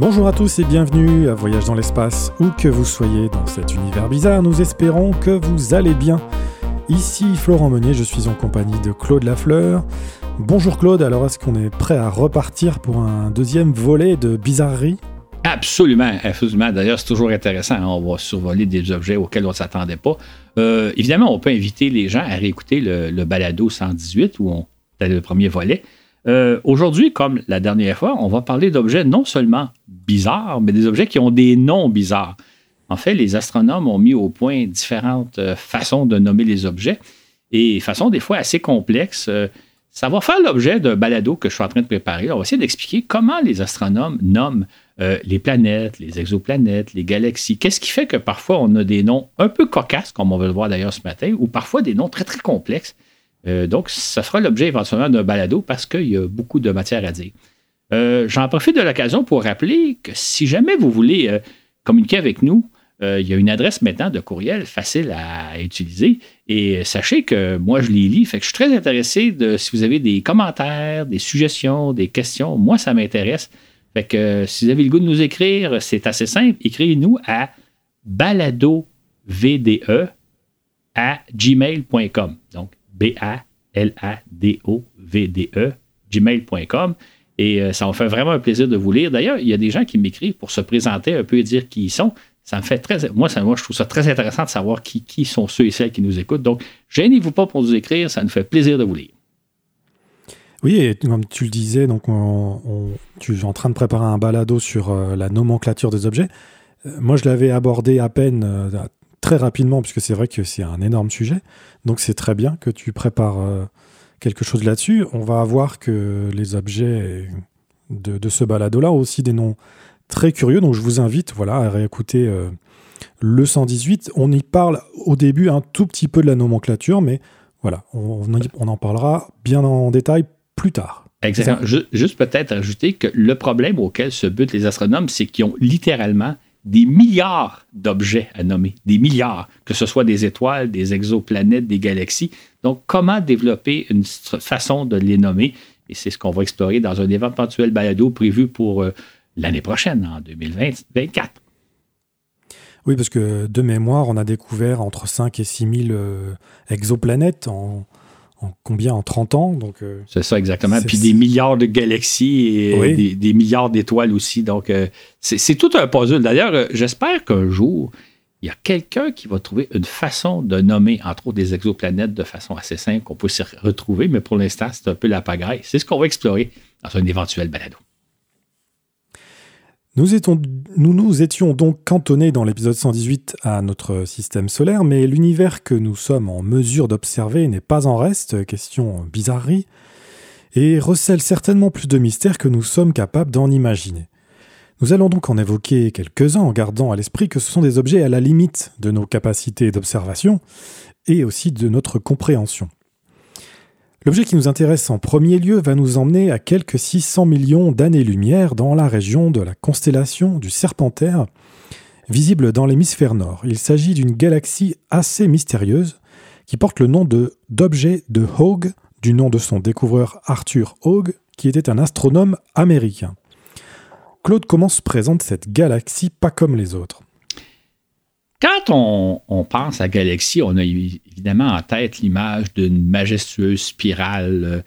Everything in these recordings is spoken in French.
Bonjour à tous et bienvenue à Voyage dans l'espace, où que vous soyez dans cet univers bizarre, nous espérons que vous allez bien. Ici Florent Meunier, je suis en compagnie de Claude Lafleur. Bonjour Claude, alors est-ce qu'on est prêt à repartir pour un deuxième volet de bizarrerie? Absolument, absolument. D'ailleurs, c'est toujours intéressant. Hein. On va survoler des objets auxquels on ne s'attendait pas. Euh, évidemment, on peut inviter les gens à réécouter le, balado 118 où on a le premier volet. Euh, aujourd'hui, comme la dernière fois, on va parler d'objets non seulement bizarres, mais des objets qui ont des noms bizarres. En fait, les astronomes ont mis au point différentes euh, façons de nommer les objets et façons des fois assez complexes. Ça va faire l'objet d'un balado que je suis en train de préparer. On va essayer d'expliquer comment les astronomes nomment euh, les planètes, les exoplanètes, les galaxies. Qu'est-ce qui fait que parfois on a des noms un peu cocasses, comme on va le voir d'ailleurs ce matin, ou parfois des noms très très complexes. Euh, donc, ça fera l'objet éventuellement d'un balado parce qu'il y a beaucoup de matière à dire. Euh, j'en profite de l'occasion pour rappeler que si jamais vous voulez communiquer avec nous, il y a une adresse maintenant de courriel facile à utiliser. Et sachez que moi, je les lis. Fait que je suis très intéressé de si vous avez des commentaires, des suggestions, des questions. Moi, ça m'intéresse. Fait que si vous avez le goût de nous écrire, c'est assez simple. Écrivez-nous à baladovde à gmail.com. Donc, B-A-L-A-D-O-V-D-E, gmail.com. Et euh, ça me fait vraiment un plaisir de vous lire. D'ailleurs, il y a des gens qui m'écrivent pour se présenter un peu et dire qui ils sont. Ça me fait très. Moi, moi, je trouve ça très intéressant de savoir qui, qui sont ceux et celles qui nous écoutent. Donc, gênez-vous pas pour nous écrire. Ça nous fait plaisir de vous lire. Oui, et comme tu le disais, donc tu es en train de préparer un balado sur euh, la nomenclature des objets. Euh, moi, je l'avais abordé à peine très rapidement, puisque c'est vrai que c'est un énorme sujet. Donc, c'est très bien que tu prépares quelque chose là-dessus. On va voir que les objets de, ce balado-là ont aussi des noms très curieux. Donc, je vous invite voilà, à réécouter le 118. On y parle au début un tout petit peu de la nomenclature, mais voilà, on, on en parlera bien en détail plus tard. Exactement. Juste peut-être ajouter que le problème auquel se butent les astronomes, c'est qu'ils ont littéralement des milliards d'objets à nommer, des milliards, que ce soit des étoiles, des exoplanètes, des galaxies. Donc, comment développer une façon de les nommer? Et c'est ce qu'on va explorer dans un éventuel balado prévu pour euh, l'année prochaine, en 2024. Oui, parce que de mémoire, on a découvert entre 5 et 6 000 euh, exoplanètes en, en combien En 30 ans donc euh, C'est ça, exactement. Puis des milliards de galaxies et des, milliards d'étoiles aussi. Donc, euh, c'est tout un puzzle. D'ailleurs, euh, j'espère qu'un jour, il y a quelqu'un qui va trouver une façon de nommer, entre autres, des exoplanètes de façon assez simple qu'on peut s'y retrouver. Mais pour l'instant, c'est un peu la pagaille. C'est ce qu'on va explorer dans un éventuel balado. Nous, étions, nous nous étions donc cantonnés dans l'épisode 118 à notre système solaire, mais l'univers que nous sommes en mesure d'observer n'est pas en reste, question bizarrerie, et recèle certainement plus de mystères que nous sommes capables d'en imaginer. Nous allons donc en évoquer quelques-uns en gardant à l'esprit que ce sont des objets à la limite de nos capacités d'observation et aussi de notre compréhension. L'objet qui nous intéresse en premier lieu va nous emmener à quelques 600 millions d'années-lumière dans la région de la constellation du Serpentaire, visible dans l'hémisphère nord. Il s'agit d'une galaxie assez mystérieuse qui porte le nom de d'objet de Hogg, du nom de son découvreur Arthur Hogg, qui était un astronome américain. Claude, comment se présente cette galaxie pas comme les autres? Quand on, pense à Galaxie, on a évidemment en tête l'image d'une majestueuse spirale, euh,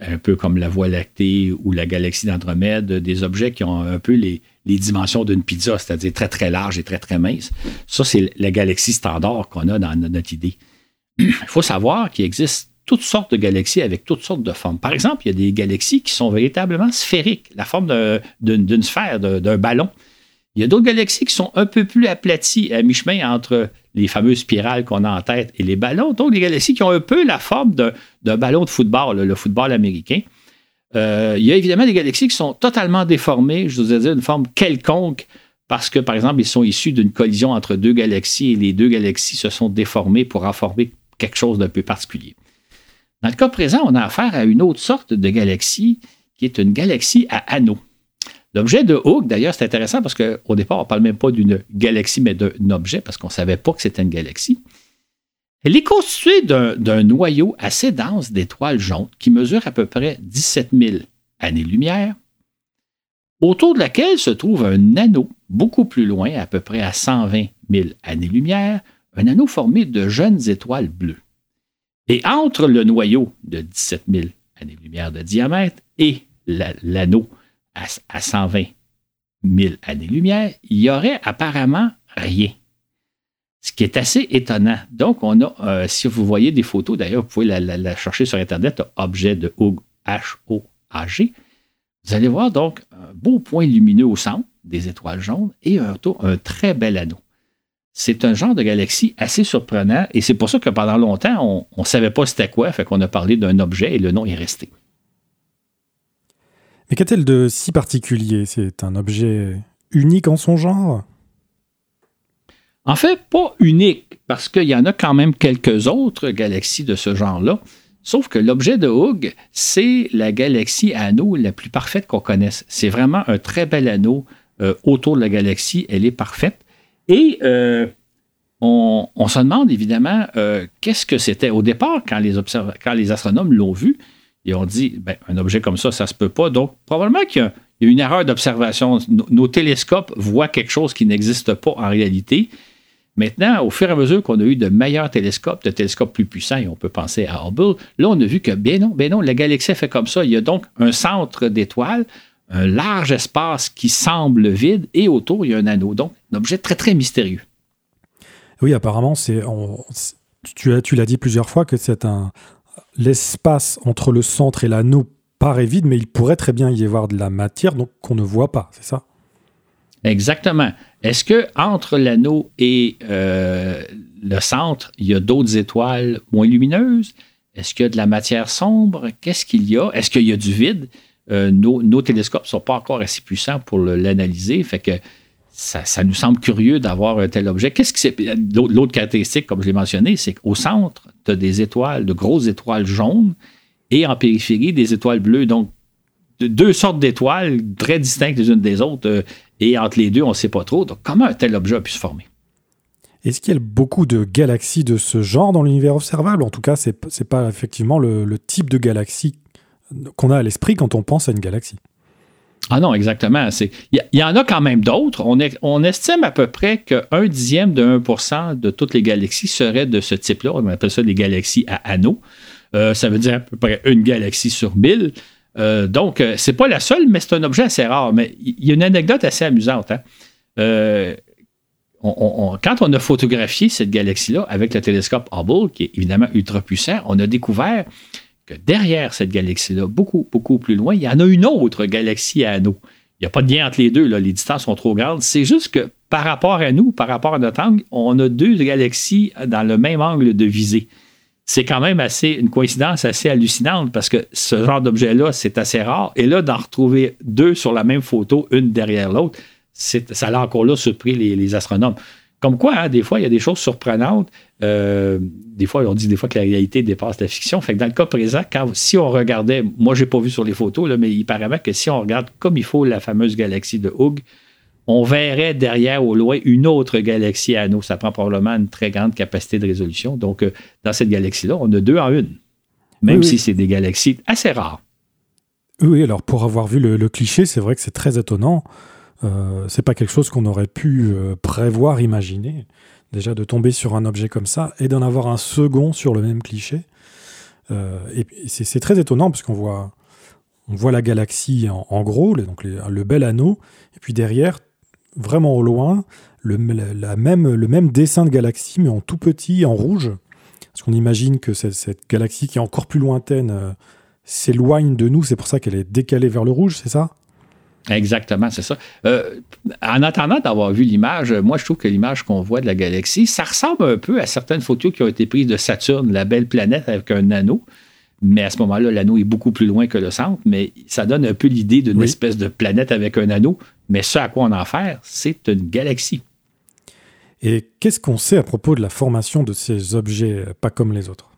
un peu comme la Voie lactée ou la galaxie d'Andromède, des objets qui ont un peu les, dimensions d'une pizza, c'est-à-dire très très large et très très mince. Ça, c'est la galaxie standard qu'on a dans notre idée. Il faut savoir qu'il existe toutes sortes de galaxies avec toutes sortes de formes. Par exemple, il y a des galaxies qui sont véritablement sphériques, la forme d'une sphère, d'un ballon. Il y a d'autres galaxies qui sont un peu plus aplaties à mi-chemin entre les fameuses spirales qu'on a en tête et les ballons. Donc, des galaxies qui ont un peu la forme d'un ballon de football, le football américain. Euh, il y a évidemment des galaxies qui sont totalement déformées, je vous ai dit, une forme quelconque, parce que, par exemple, ils sont issus d'une collision entre deux galaxies et les deux galaxies se sont déformées pour en former quelque chose d'un peu particulier. Dans le cas présent, on a affaire à une autre sorte de galaxie qui est une galaxie à anneaux. L'objet de Hooke, d'ailleurs, c'est intéressant parce qu'au départ, on ne parle même pas d'une galaxie, mais d'un objet, parce qu'on ne savait pas que c'était une galaxie. Elle est constituée d'un noyau assez dense d'étoiles jaunes qui mesure à peu près 17 000 années-lumière. autour de laquelle se trouve un anneau beaucoup plus loin, à peu près à 120 000 années-lumière, un anneau formé de jeunes étoiles bleues. Et entre le noyau de 17 000 années-lumière de diamètre et l'anneau à 120 000 années-lumière, il y aurait apparemment rien. Ce qui est assez étonnant. Donc, on a, euh, si vous voyez des photos, d'ailleurs, vous pouvez la, chercher sur Internet, objet de H-O-A-G. Vous allez voir donc un beau point lumineux au centre des étoiles jaunes et un, un très bel anneau. C'est un genre de galaxie assez surprenant et c'est pour ça que pendant longtemps, on ne savait pas c'était quoi, fait qu'on a parlé d'un objet et le nom est resté. Mais qu'a-t-elle de si particulier? C'est un objet unique en son genre? En fait, pas unique, parce qu'il y en a quand même quelques autres galaxies de ce genre-là. Sauf que l'objet de Hughes, c'est la galaxie anneau la plus parfaite qu'on connaisse. C'est vraiment un très bel anneau euh, autour de la galaxie. Elle est parfaite. Et euh, on, se demande évidemment euh, qu'est-ce que c'était? Au départ, quand les, quand les astronomes l'ont vu, et on dit, ben, un objet comme ça, ça ne se peut pas. Donc, probablement qu'il y a, une erreur d'observation. Nos, télescopes voient quelque chose qui n'existe pas en réalité. Maintenant, au fur et à mesure qu'on a eu de meilleurs télescopes, de télescopes plus puissants, et on peut penser à Hubble, là, on a vu que, ben non, ben non, la galaxie fait comme ça. Il y a donc un centre d'étoiles, un large espace qui semble vide, et autour, il y a un anneau. Donc, un objet très, très mystérieux. Oui, apparemment, c'est, tu, tu l'as dit plusieurs fois que c'est un, l'espace entre le centre et l'anneau paraît vide, mais il pourrait très bien y avoir de la matière donc qu'on ne voit pas, c'est ça? Exactement. Est-ce que entre l'anneau et euh, le centre, il y a d'autres étoiles moins lumineuses? Est-ce qu'il y a de la matière sombre? Qu'est-ce qu'il y a? Est-ce qu'il y a du vide? Euh, nos, télescopes ne sont pas encore assez puissants pour l'analyser, fait que ça, ça, nous semble curieux d'avoir un tel objet. Qu'est-ce que c'est L'autre caractéristique, comme je l'ai mentionné, c'est qu'au centre, des étoiles, de grosses étoiles jaunes, et en périphérie, des étoiles bleues. Donc, deux sortes d'étoiles très distinctes les unes des autres. Euh, et entre les deux, on ne sait pas trop. Donc, comment un tel objet a pu se former? Est-ce qu'il y a beaucoup de galaxies de ce genre dans l'univers observable? En tout cas, ce n'est pas effectivement le, type de galaxie qu'on a à l'esprit quand on pense à une galaxie. Ah non, exactement. Il y, en a quand même d'autres. On, on, estime à peu près qu'un dixième de 1% de toutes les galaxies seraient de ce type-là. On appelle ça des galaxies à anneaux. Euh, ça veut dire à peu près une galaxie sur mille. Euh, donc, euh, c'est pas la seule, mais c'est un objet assez rare. Mais il y a une anecdote assez amusante. Hein. quand on a photographié cette galaxie-là avec le télescope Hubble, qui est évidemment ultra puissant, on a découvert que derrière cette galaxie-là, beaucoup, beaucoup plus loin, il y en a une autre galaxie à anneaux. Il n'y a pas de lien entre les deux, là, les distances sont trop grandes. C'est juste que par rapport à nous, par rapport à notre angle, on a deux galaxies dans le même angle de visée. C'est quand même assez une coïncidence assez hallucinante parce que ce genre d'objet-là, c'est assez rare. Et là, d'en retrouver deux sur la même photo, une derrière l'autre, ça a encore là surpris les astronomes. Comme quoi, hein, des fois, il y a des choses surprenantes. Euh, des fois, on dit des fois que la réalité dépasse la fiction. Fait que dans le cas présent, quand, si on regardait, moi, je n'ai pas vu sur les photos, là, mais il paraît que si on regarde comme il faut la fameuse galaxie de Hughes, on verrait derrière au loin une autre galaxie à anneaux. Ça prend probablement une très grande capacité de résolution. Donc, euh, dans cette galaxie-là, on a deux en une. Même si c'est des galaxies assez rares. Oui, alors pour avoir vu le cliché, c'est vrai que c'est très étonnant. Euh, c'est pas quelque chose qu'on aurait pu euh, prévoir, imaginer. Déjà de tomber sur un objet comme ça et d'en avoir un second sur le même cliché. Euh, et c'est très étonnant parce qu'on voit, la galaxie en, gros, donc le bel anneau, et puis derrière, vraiment au loin, le, même, dessin de galaxie, mais en tout petit, en rouge. Parce qu'on imagine que cette, galaxie qui est encore plus lointaine s'éloigne de nous, c'est pour ça qu'elle est décalée vers le rouge, c'est ça? Exactement, c'est ça. Euh, en attendant d'avoir vu l'image, moi, je trouve que l'image qu'on voit de la galaxie, ça ressemble un peu à certaines photos qui ont été prises de Saturne, la belle planète avec un anneau. Mais à ce moment-là, l'anneau est beaucoup plus loin que le centre, mais ça donne un peu l'idée d'une espèce de planète avec un anneau. Mais ce à quoi on en fait, c'est une galaxie. Et qu'est-ce qu'on sait à propos de la formation de ces objets pas comme les autres?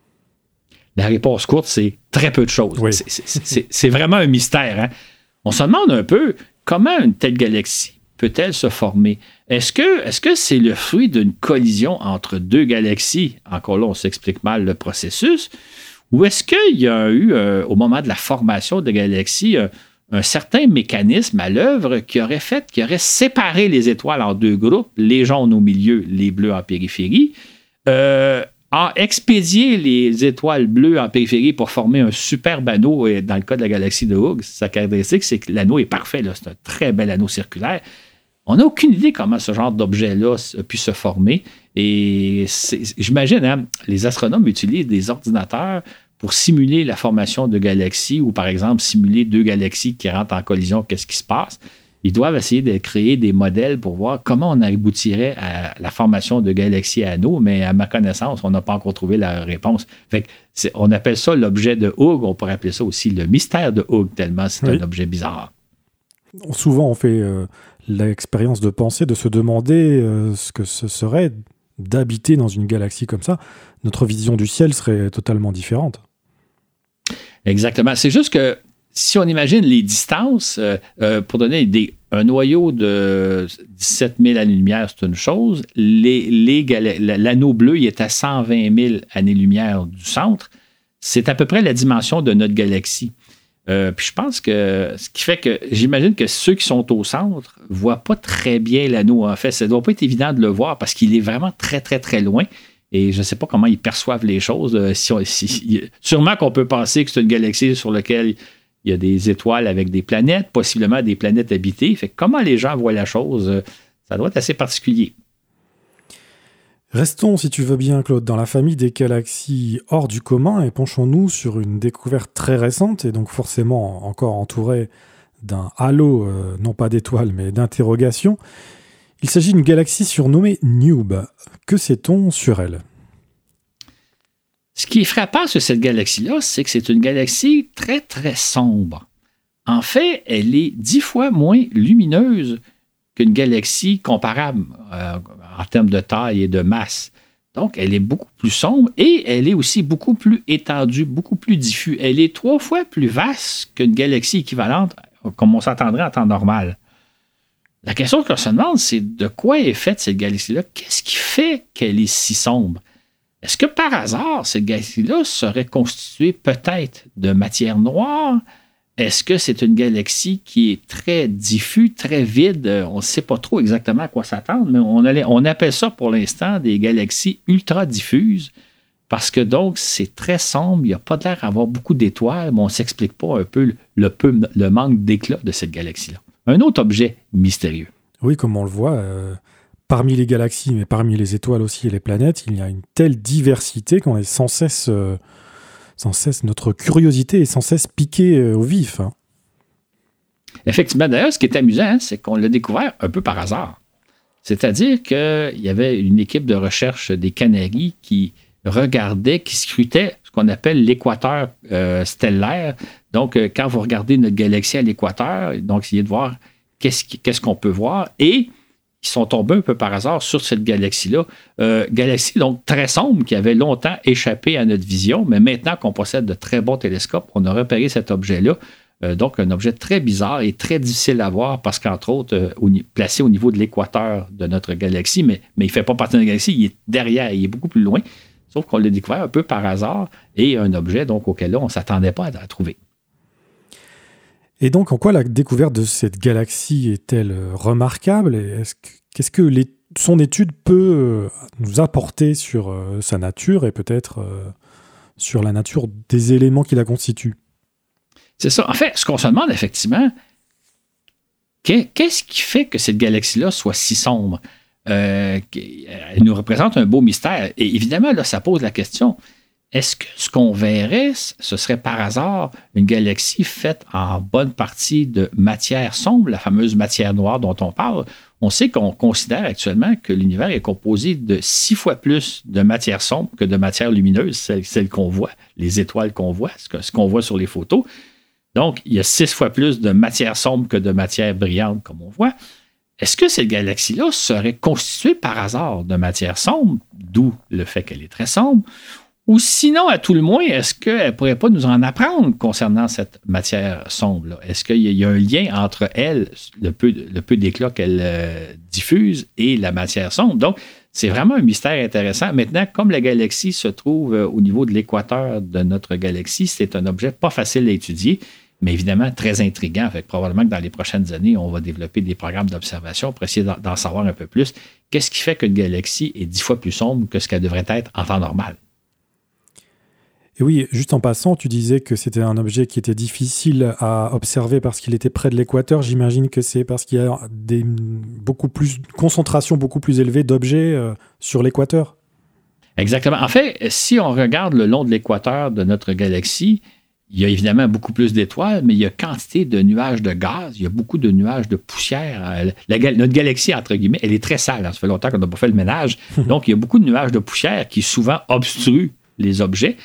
La réponse courte, c'est très peu de choses. C'est vraiment un mystère. Hein? On se demande un peu comment une telle galaxie peut-elle se former? Est-ce que c'est -ce le fruit d'une collision entre deux galaxies? Encore là, on s'explique mal le processus. Ou est-ce qu'il y a eu, euh, au moment de la formation de galaxies, euh, un certain mécanisme à l'œuvre qui aurait fait, qui aurait séparé les étoiles en deux groupes, les jaunes au milieu, les bleus en périphérie, euh, a expédié les étoiles bleues en périphérie pour former un superbe anneau. Et dans le cas de la galaxie de Hughes, sa caractéristique, c'est que l'anneau est parfait. C'est un très bel anneau circulaire. On n'a aucune idée comment ce genre d'objet-là a pu se former. Et j'imagine, hein, les astronomes utilisent des ordinateurs pour simuler la formation de galaxies ou, par exemple, simuler deux galaxies qui rentrent en collision, qu'est-ce qui se passe? Ils doivent essayer de créer des modèles pour voir comment on aboutirait à la formation de galaxies à anneaux, mais à ma connaissance, on n'a pas encore trouvé la réponse. Fait on appelle ça l'objet de Hughes, on pourrait appeler ça aussi le mystère de Hughes, tellement c'est un objet bizarre. Souvent, on fait euh, l'expérience de penser, de se demander euh, ce que ce serait d'habiter dans une galaxie comme ça. Notre vision du ciel serait totalement différente. Exactement. C'est juste que si on imagine les distances, euh, euh, pour donner des, un noyau de 17 000 années-lumière, c'est une chose. L'anneau bleu, il est à 120 000 années-lumière du centre. C'est à peu près la dimension de notre galaxie. Euh, puis je pense que ce qui fait que j'imagine que ceux qui sont au centre ne voient pas très bien l'anneau. En fait, ça ne doit pas être évident de le voir parce qu'il est vraiment très, très, très loin. Et je ne sais pas comment ils perçoivent les choses. sûrement qu'on peut penser que c'est une galaxie sur laquelle il y a des étoiles avec des planètes, possiblement des planètes habitées. Comment les gens voient la chose, euh, ça doit être assez particulier. Restons, si tu veux bien, Claude, dans la famille des galaxies hors du commun et penchons-nous sur une découverte très récente et donc forcément encore entourée d'un halo, euh, non pas d'étoiles, mais d'interrogations. Il s'agit d'une galaxie surnommée Newb. Que sait-on sur elle? Ce qui est frappant sur cette galaxie-là, c'est que c'est une galaxie très, très sombre. En fait, elle est dix fois moins lumineuse qu'une galaxie comparable euh, en termes de taille et de masse. Donc, elle est beaucoup plus sombre et elle est aussi beaucoup plus étendue, beaucoup plus diffuse. Elle est trois fois plus vaste qu'une galaxie équivalente, comme on s'attendrait en temps normal. La question qu'on se demande, c'est de quoi est faite cette galaxie-là? Qu'est-ce qui fait qu'elle est si sombre? Est-ce que par hasard, cette galaxie-là serait constituée peut-être de matière noire? Est-ce que c'est une galaxie qui est très diffuse, très vide? On ne sait pas trop exactement à quoi s'attendre, mais on, appelle ça pour l'instant des galaxies ultra diffuses parce que donc c'est très sombre, il n'y a pas l'air d'avoir beaucoup d'étoiles, mais on ne s'explique pas un peu le, le manque d'éclat de cette galaxie-là. Un autre objet mystérieux. Oui, comme on le voit, euh, parmi les galaxies, mais parmi les étoiles aussi et les planètes, il y a une telle diversité qu'on est sans cesse, euh, sans cesse, notre curiosité est sans cesse piquée euh, au vif. Hein. Effectivement, d'ailleurs, ce qui est amusant, hein, c'est qu'on l'a découvert un peu par hasard. C'est-à-dire qu'il y avait une équipe de recherche des Canaries qui regardait, qui scrutait ce qu'on appelle l'équateur euh, stellaire. Donc, quand vous regardez notre galaxie à l'équateur, donc essayez de voir qu'est-ce qu'on peut voir. Et ils sont tombés un peu par hasard sur cette galaxie-là. Euh, galaxie donc très sombre qui avait longtemps échappé à notre vision, mais maintenant qu'on possède de très bons télescopes, on a repéré cet objet-là. Euh, donc un objet très bizarre et très difficile à voir parce qu'entre autres, euh, placé au niveau de l'équateur de notre galaxie, mais, il ne fait pas partie de la galaxie, il est derrière, il est beaucoup plus loin. Sauf qu'on l'a découvert un peu par hasard et un objet donc auquel on ne s'attendait pas à trouver. Et donc, en quoi la découverte de cette galaxie est-elle euh, remarquable Qu'est-ce que son étude peut euh, nous apporter sur euh, sa nature et peut-être sur la nature des éléments qui la constituent? C'est ça. En fait, ce qu'on se demande effectivement, qu'est-ce qui fait que cette galaxie-là soit si sombre? Elle nous représente un beau mystère. Et évidemment, là, ça pose la question est-ce que ce qu'on verrait, ce serait par hasard une galaxie faite en bonne partie de matière sombre, la fameuse matière noire dont on parle? On sait qu'on considère actuellement que l'univers est composé de six fois plus de matière sombre que de matière lumineuse, celle, qu'on voit, les étoiles qu'on voit, ce qu'on voit sur les photos. Donc, il y a six fois plus de matière sombre que de matière brillante, comme on voit. Est-ce que cette galaxie-là serait constituée par hasard de matière sombre, d'où le fait qu'elle est très sombre, ou sinon, à tout le moins, est-ce qu'elle ne pourrait pas nous en apprendre concernant cette matière sombre? Est-ce qu'il y, a un lien entre elle, le peu, le peu d'éclat qu'elle euh, diffuse, et la matière sombre? Donc, c'est vraiment un mystère intéressant. Maintenant, comme la galaxie se trouve euh, au niveau de l'équateur de notre galaxie, c'est un objet pas facile à étudier. mais évidemment très intriguant. Fait probablement que dans les prochaines années, on va développer des programmes d'observation pour essayer d'en savoir un peu plus. Qu'est-ce qui fait qu'une galaxie est dix fois plus sombre que ce qu'elle devrait être en temps normal? Et oui, juste en passant, tu disais que c'était un objet qui était difficile à observer parce qu'il était près de l'équateur. J'imagine que c'est parce qu'il y a des beaucoup plus concentration beaucoup plus élevée d'objets euh, sur l'équateur. Exactement. En fait, si on regarde le long de l'équateur de notre galaxie, il y a évidemment beaucoup plus d'étoiles, mais il y a quantité de nuages de gaz, il y a beaucoup de nuages de poussière. Euh, notre galaxie, entre guillemets, elle est très sale. Ça fait longtemps qu'on n'a pas fait le ménage. Donc, il y a beaucoup de nuages de poussière qui souvent obstruent les objets.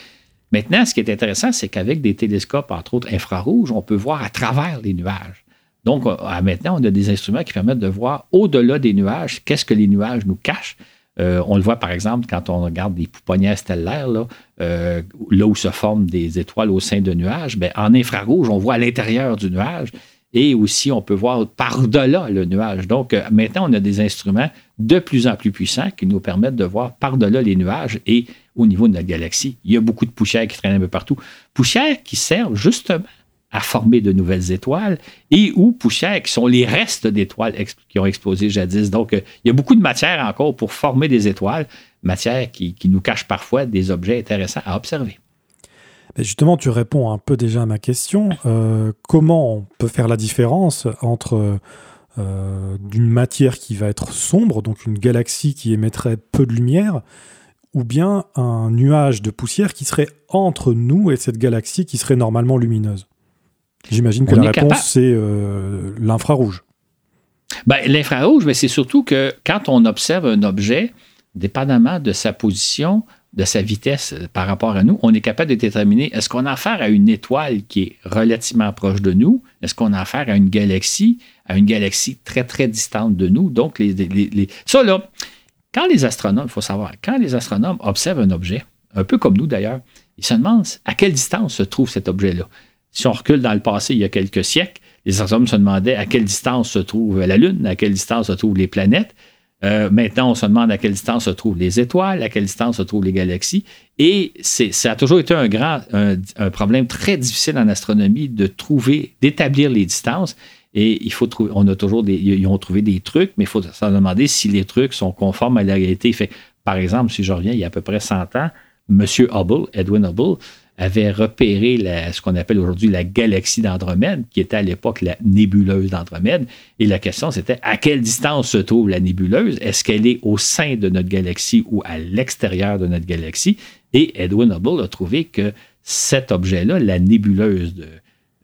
Maintenant, ce qui est intéressant, c'est qu'avec des télescopes, entre autres infrarouges, on peut voir à travers les nuages. Donc, euh, maintenant, on a des instruments qui permettent de voir au-delà des nuages, qu'est-ce que les nuages nous cachent. Euh, on le voit par exemple quand on regarde des pouponnières stellaires, là, euh, où se forment des étoiles au sein de nuages. Bien, en infrarouge, on voit à l'intérieur du nuage et aussi on peut voir par-delà le nuage. Donc maintenant, on a des instruments de plus en plus puissants qui nous permettent de voir par-delà les nuages et au niveau de notre galaxie. Il y a beaucoup de poussière qui traîne un peu partout. Poussière qui servent justement à former de nouvelles étoiles et ou poussière qui sont les restes d'étoiles qui ont explosé jadis. Donc, euh, il y a beaucoup de matière encore pour former des étoiles, matière qui, nous cache parfois des objets intéressants à observer. justement, tu réponds un peu déjà à ma question. Euh, comment on peut faire la différence entre euh, d'une matière qui va être sombre, donc une galaxie qui émettrait peu de lumière, ou bien un nuage de poussière qui serait entre nous et cette galaxie qui serait normalement lumineuse J'imagine que la réponse, c'est euh, l'infrarouge. Ben, l'infrarouge, c'est surtout que quand on observe un objet, dépendamment de sa position, de sa vitesse euh, par rapport à nous, on est capable de déterminer est-ce qu'on a affaire à une étoile qui est relativement proche de nous, est-ce qu'on a affaire à une galaxie, à une galaxie très, très distante de nous? Donc, les, les, ça, là, quand les astronomes, il faut savoir, quand les astronomes observent un objet, un peu comme nous d'ailleurs, ils se demandent à quelle distance se trouve cet objet-là. Si on recule dans le passé, il y a quelques siècles, les astronomes se demandaient à quelle distance se trouve la Lune, à quelle distance se trouvent les planètes. Euh, maintenant, on se demande à quelle distance se trouvent les étoiles, à quelle distance se trouvent les galaxies. Et ça a toujours été un grand un, problème très difficile en astronomie de trouver, d'établir les distances. Et il faut trouver, on a toujours des, ils ont trouvé des trucs, mais il faut se demander si les trucs sont conformes à la réalité. Fait, par exemple, si je reviens il y a à peu près 100 ans, M. Hubble, Edwin Hubble, avait repéré ce qu'on appelle aujourd'hui la galaxie d'Andromède, qui était à l'époque la nébuleuse d'Andromède. Et la question, c'était à quelle distance se trouve la nébuleuse? Est-ce qu'elle est au sein de notre galaxie ou à l'extérieur de notre galaxie? Et Edwin Hubble a trouvé que cet objet-là, la nébuleuse de,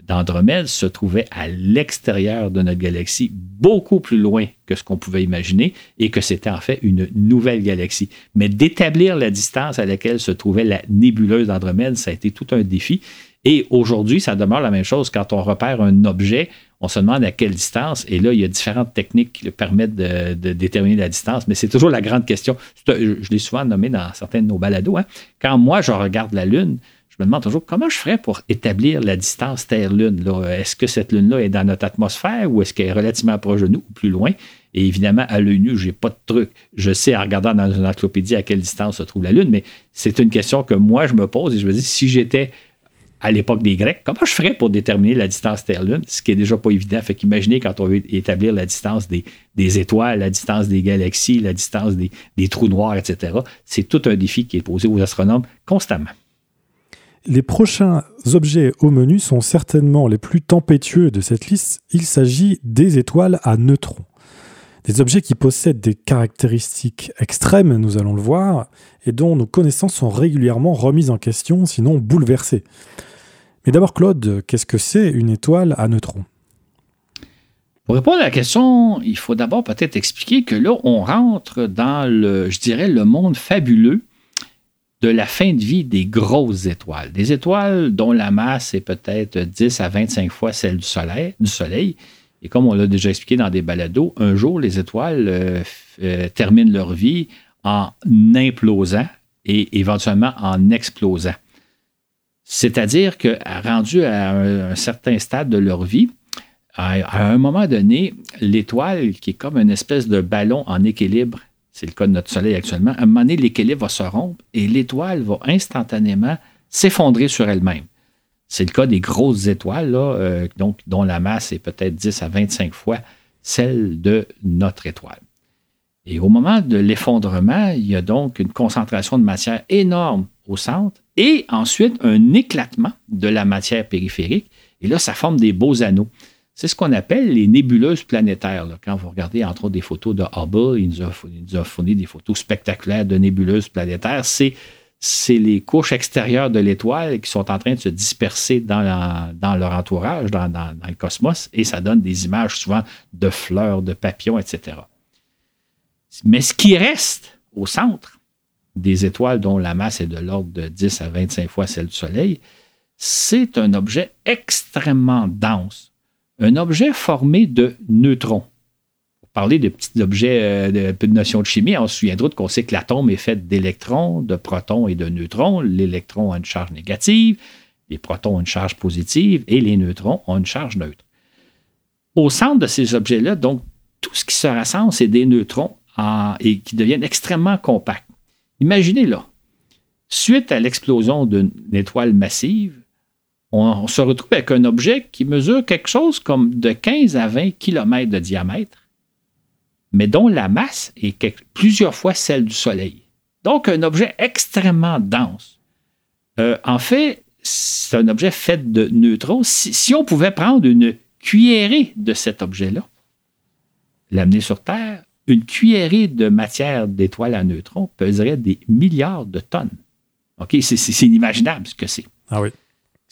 d'Andromède se trouvait à l'extérieur de notre galaxie, beaucoup plus loin que ce qu'on pouvait imaginer, et que c'était en fait une nouvelle galaxie. Mais d'établir la distance à laquelle se trouvait la nébuleuse d'Andromède, ça a été tout un défi. Et aujourd'hui, ça demeure la même chose. Quand on repère un objet, on se demande à quelle distance. Et là, il y a différentes techniques qui permettent de, déterminer la distance. Mais c'est toujours la grande question. Je l'ai souvent nommé dans certains de nos balados. Hein. Quand moi, je regarde la Lune, me demande toujours comment je ferais pour établir la distance Terre-Lune. Est-ce que cette Lune-là est dans notre atmosphère ou est-ce qu'elle est relativement proche de nous ou plus loin? Et évidemment, à l'œil nu, je n'ai pas de truc. Je sais en regardant dans une encyclopédie à quelle distance se trouve la Lune, mais c'est une question que moi, je me pose et je me dis, si j'étais à l'époque des Grecs, comment je ferais pour déterminer la distance Terre-Lune? Ce qui est déjà pas évident? Fait qu'imaginez quand on veut établir la distance des, étoiles, la distance des galaxies, la distance des, des trous noirs, etc. C'est tout un défi qui est posé aux astronomes constamment. Les prochains objets au menu sont certainement les plus tempétueux de cette liste. Il s'agit des étoiles à neutrons. Des objets qui possèdent des caractéristiques extrêmes, nous allons le voir, et dont nos connaissances sont régulièrement remises en question, sinon bouleversées. Mais d'abord, Claude, qu'est-ce que c'est une étoile à neutrons? Pour répondre à la question, il faut d'abord peut-être expliquer que là, on rentre dans le, je dirais, le monde fabuleux de la fin de vie des grosses étoiles. Des étoiles dont la masse est peut-être 10 à 25 fois celle du Soleil. Et comme on l'a déjà expliqué dans des balados, un jour, les étoiles euh, euh, terminent leur vie en implosant et éventuellement en explosant. C'est-à-dire que, rendu à un, certain stade de leur vie, à un moment donné, l'étoile, qui est comme une espèce de ballon en équilibre c'est le cas de notre Soleil actuellement, à un moment donné, l'équilibre va se rompre et l'étoile va instantanément s'effondrer sur elle-même. C'est le cas des grosses étoiles, euh, donc, dont la masse est peut-être 10 à 25 fois celle de notre étoile. Et au moment de l'effondrement, il y a donc une concentration de matière énorme au centre et ensuite un éclatement de la matière périphérique. Et là, ça forme des beaux anneaux. C'est ce qu'on appelle les nébuleuses planétaires. Quand vous regardez, entre autres, des photos de Hubble, il nous, a, fourni des photos spectaculaires de nébuleuses planétaires. C'est, les couches extérieures de l'étoile qui sont en train de se disperser dans, leur entourage, dans, le cosmos, et ça donne des images souvent de fleurs, de papillons, etc. Mais ce qui reste au centre des étoiles dont la masse est de l'ordre de 10 à 25 fois celle du Soleil, c'est un objet extrêmement dense un objet formé de neutrons. Pour parler de petits objets, euh, de, de notions de chimie, on se souviendra qu'on sait que l'atome est fait d'électrons, de protons et de neutrons. L'électron a une charge négative, les protons ont une charge positive et les neutrons ont une charge neutre. Au centre de ces objets-là, donc, tout ce qui se rassemble, c'est des neutrons et qui deviennent extrêmement compacts. Imaginez là, suite à l'explosion d'une étoile massive, on, se retrouve avec un objet qui mesure quelque chose comme de 15 à 20 km de diamètre, mais dont la masse est plusieurs fois celle du Soleil. Donc, un objet extrêmement dense. Euh, en fait, c'est un objet fait de neutrons. Si, on pouvait prendre une cuillerée de cet objet-là, l'amener sur Terre, une cuillerée de matière d'étoile à neutrons peserait des milliards de tonnes. OK? C'est inimaginable ce que c'est. Ah oui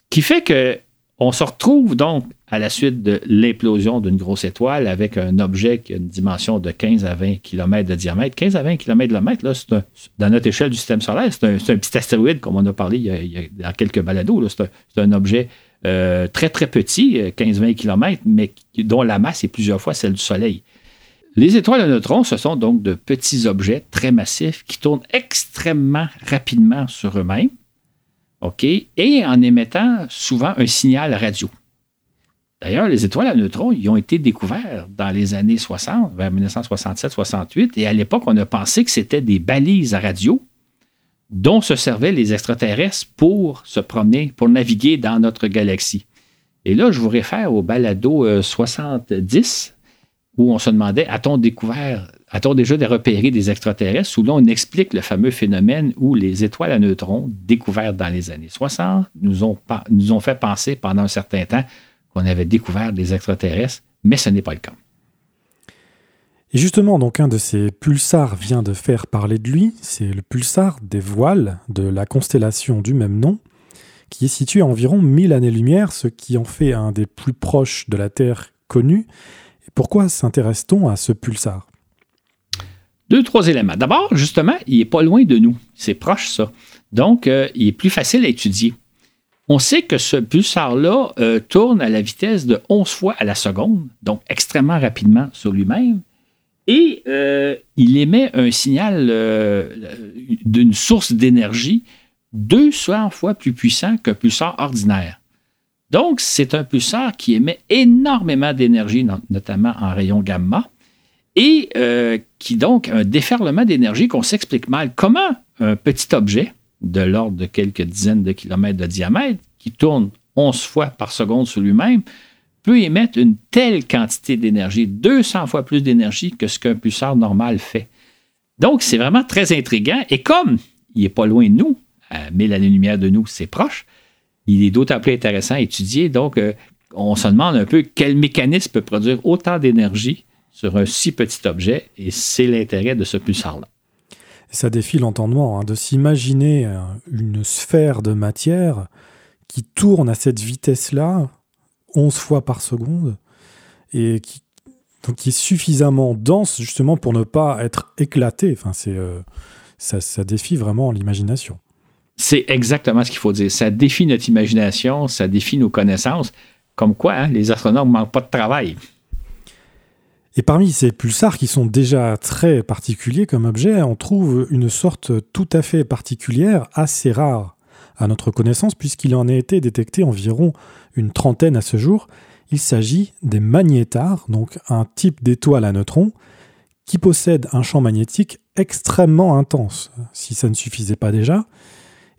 qui fait que on se retrouve donc à la suite de l'implosion d'une grosse étoile avec un objet qui a une dimension de 15 à 20 km de diamètre. 15 à 20 km de mètre, là, c'est dans notre échelle du système solaire, c'est un, petit astéroïde, comme on a parlé il y a, quelques balados. C'est un, objet euh, très, très petit, 15-20 km, mais dont la masse est plusieurs fois celle du Soleil. Les étoiles à neutrons, ce sont donc de petits objets très massifs qui tournent extrêmement rapidement sur eux-mêmes OK? Et en émettant souvent un signal radio. D'ailleurs, les étoiles à neutrons, ils ont été découverts dans les années 60, vers 1967-68, et à l'époque, on a pensé que c'était des balises à radio dont se servaient les extraterrestres pour se promener, pour naviguer dans notre galaxie. Et là, je vous réfère au balado 70, euh, où on se demandait, a-t-on découvert a-t-on déjà repéré des extraterrestres où là, on explique le fameux phénomène où les étoiles à neutrons découvertes dans les années 60 nous ont, nous ont fait penser pendant un certain temps qu'on avait découvert des extraterrestres, mais ce n'est pas le cas. Et justement, donc un de ces pulsars vient de faire parler de lui, c'est le pulsar des voiles de la constellation du même nom, qui est situé à environ 1000 années-lumière, ce qui en fait un des plus proches de la Terre connus. Pourquoi s'intéresse-t-on à ce pulsar? Deux, trois éléments. D'abord, justement, il n'est pas loin de nous. C'est proche, ça. Donc, euh, il est plus facile à étudier. On sait que ce pulsar-là euh, tourne à la vitesse de 11 fois à la seconde, donc extrêmement rapidement sur lui-même. Et euh, il émet un signal d'une source d'énergie 200 fois plus puissant qu'un pulsar ordinaire. Donc, c'est un pulsar qui émet énormément d'énergie, notamment en rayon gamma et euh, qui donc un déferlement d'énergie qu'on s'explique mal. Comment un petit objet de l'ordre de quelques dizaines de kilomètres de diamètre, qui tourne 11 fois par seconde sur lui-même, peut émettre une telle quantité d'énergie, 200 fois plus d'énergie que ce qu'un pulsar normal fait? Donc, c'est vraiment très intriguant. Et comme il n'est pas loin de nous, à 1000 années-lumière de nous, c'est proche, il est d'autant plus intéressant à étudier. Donc, euh, on se demande un peu quel mécanisme peut produire autant d'énergie sur un si petit objet, et c'est l'intérêt de ce pulsar-là. Ça défie l'entendement hein, de s'imaginer euh, une sphère de matière qui tourne à cette vitesse-là, 11 fois par seconde, et qui, donc qui est suffisamment dense justement pour ne pas être éclaté. Enfin, euh, ça défie vraiment l'imagination. C'est exactement ce qu'il faut dire. Ça défie notre imagination, ça défie nos connaissances. Comme quoi, hein, les astronomes manquent pas de travail. Et parmi ces pulsars qui sont déjà très particuliers comme objet, on trouve une sorte tout à fait particulière, assez rare à notre connaissance, puisqu'il en a été détecté environ une trentaine à ce jour. Il s'agit des magnétars, donc un type d'étoile à neutrons, qui possède un champ magnétique extrêmement intense, si ça ne suffisait pas déjà.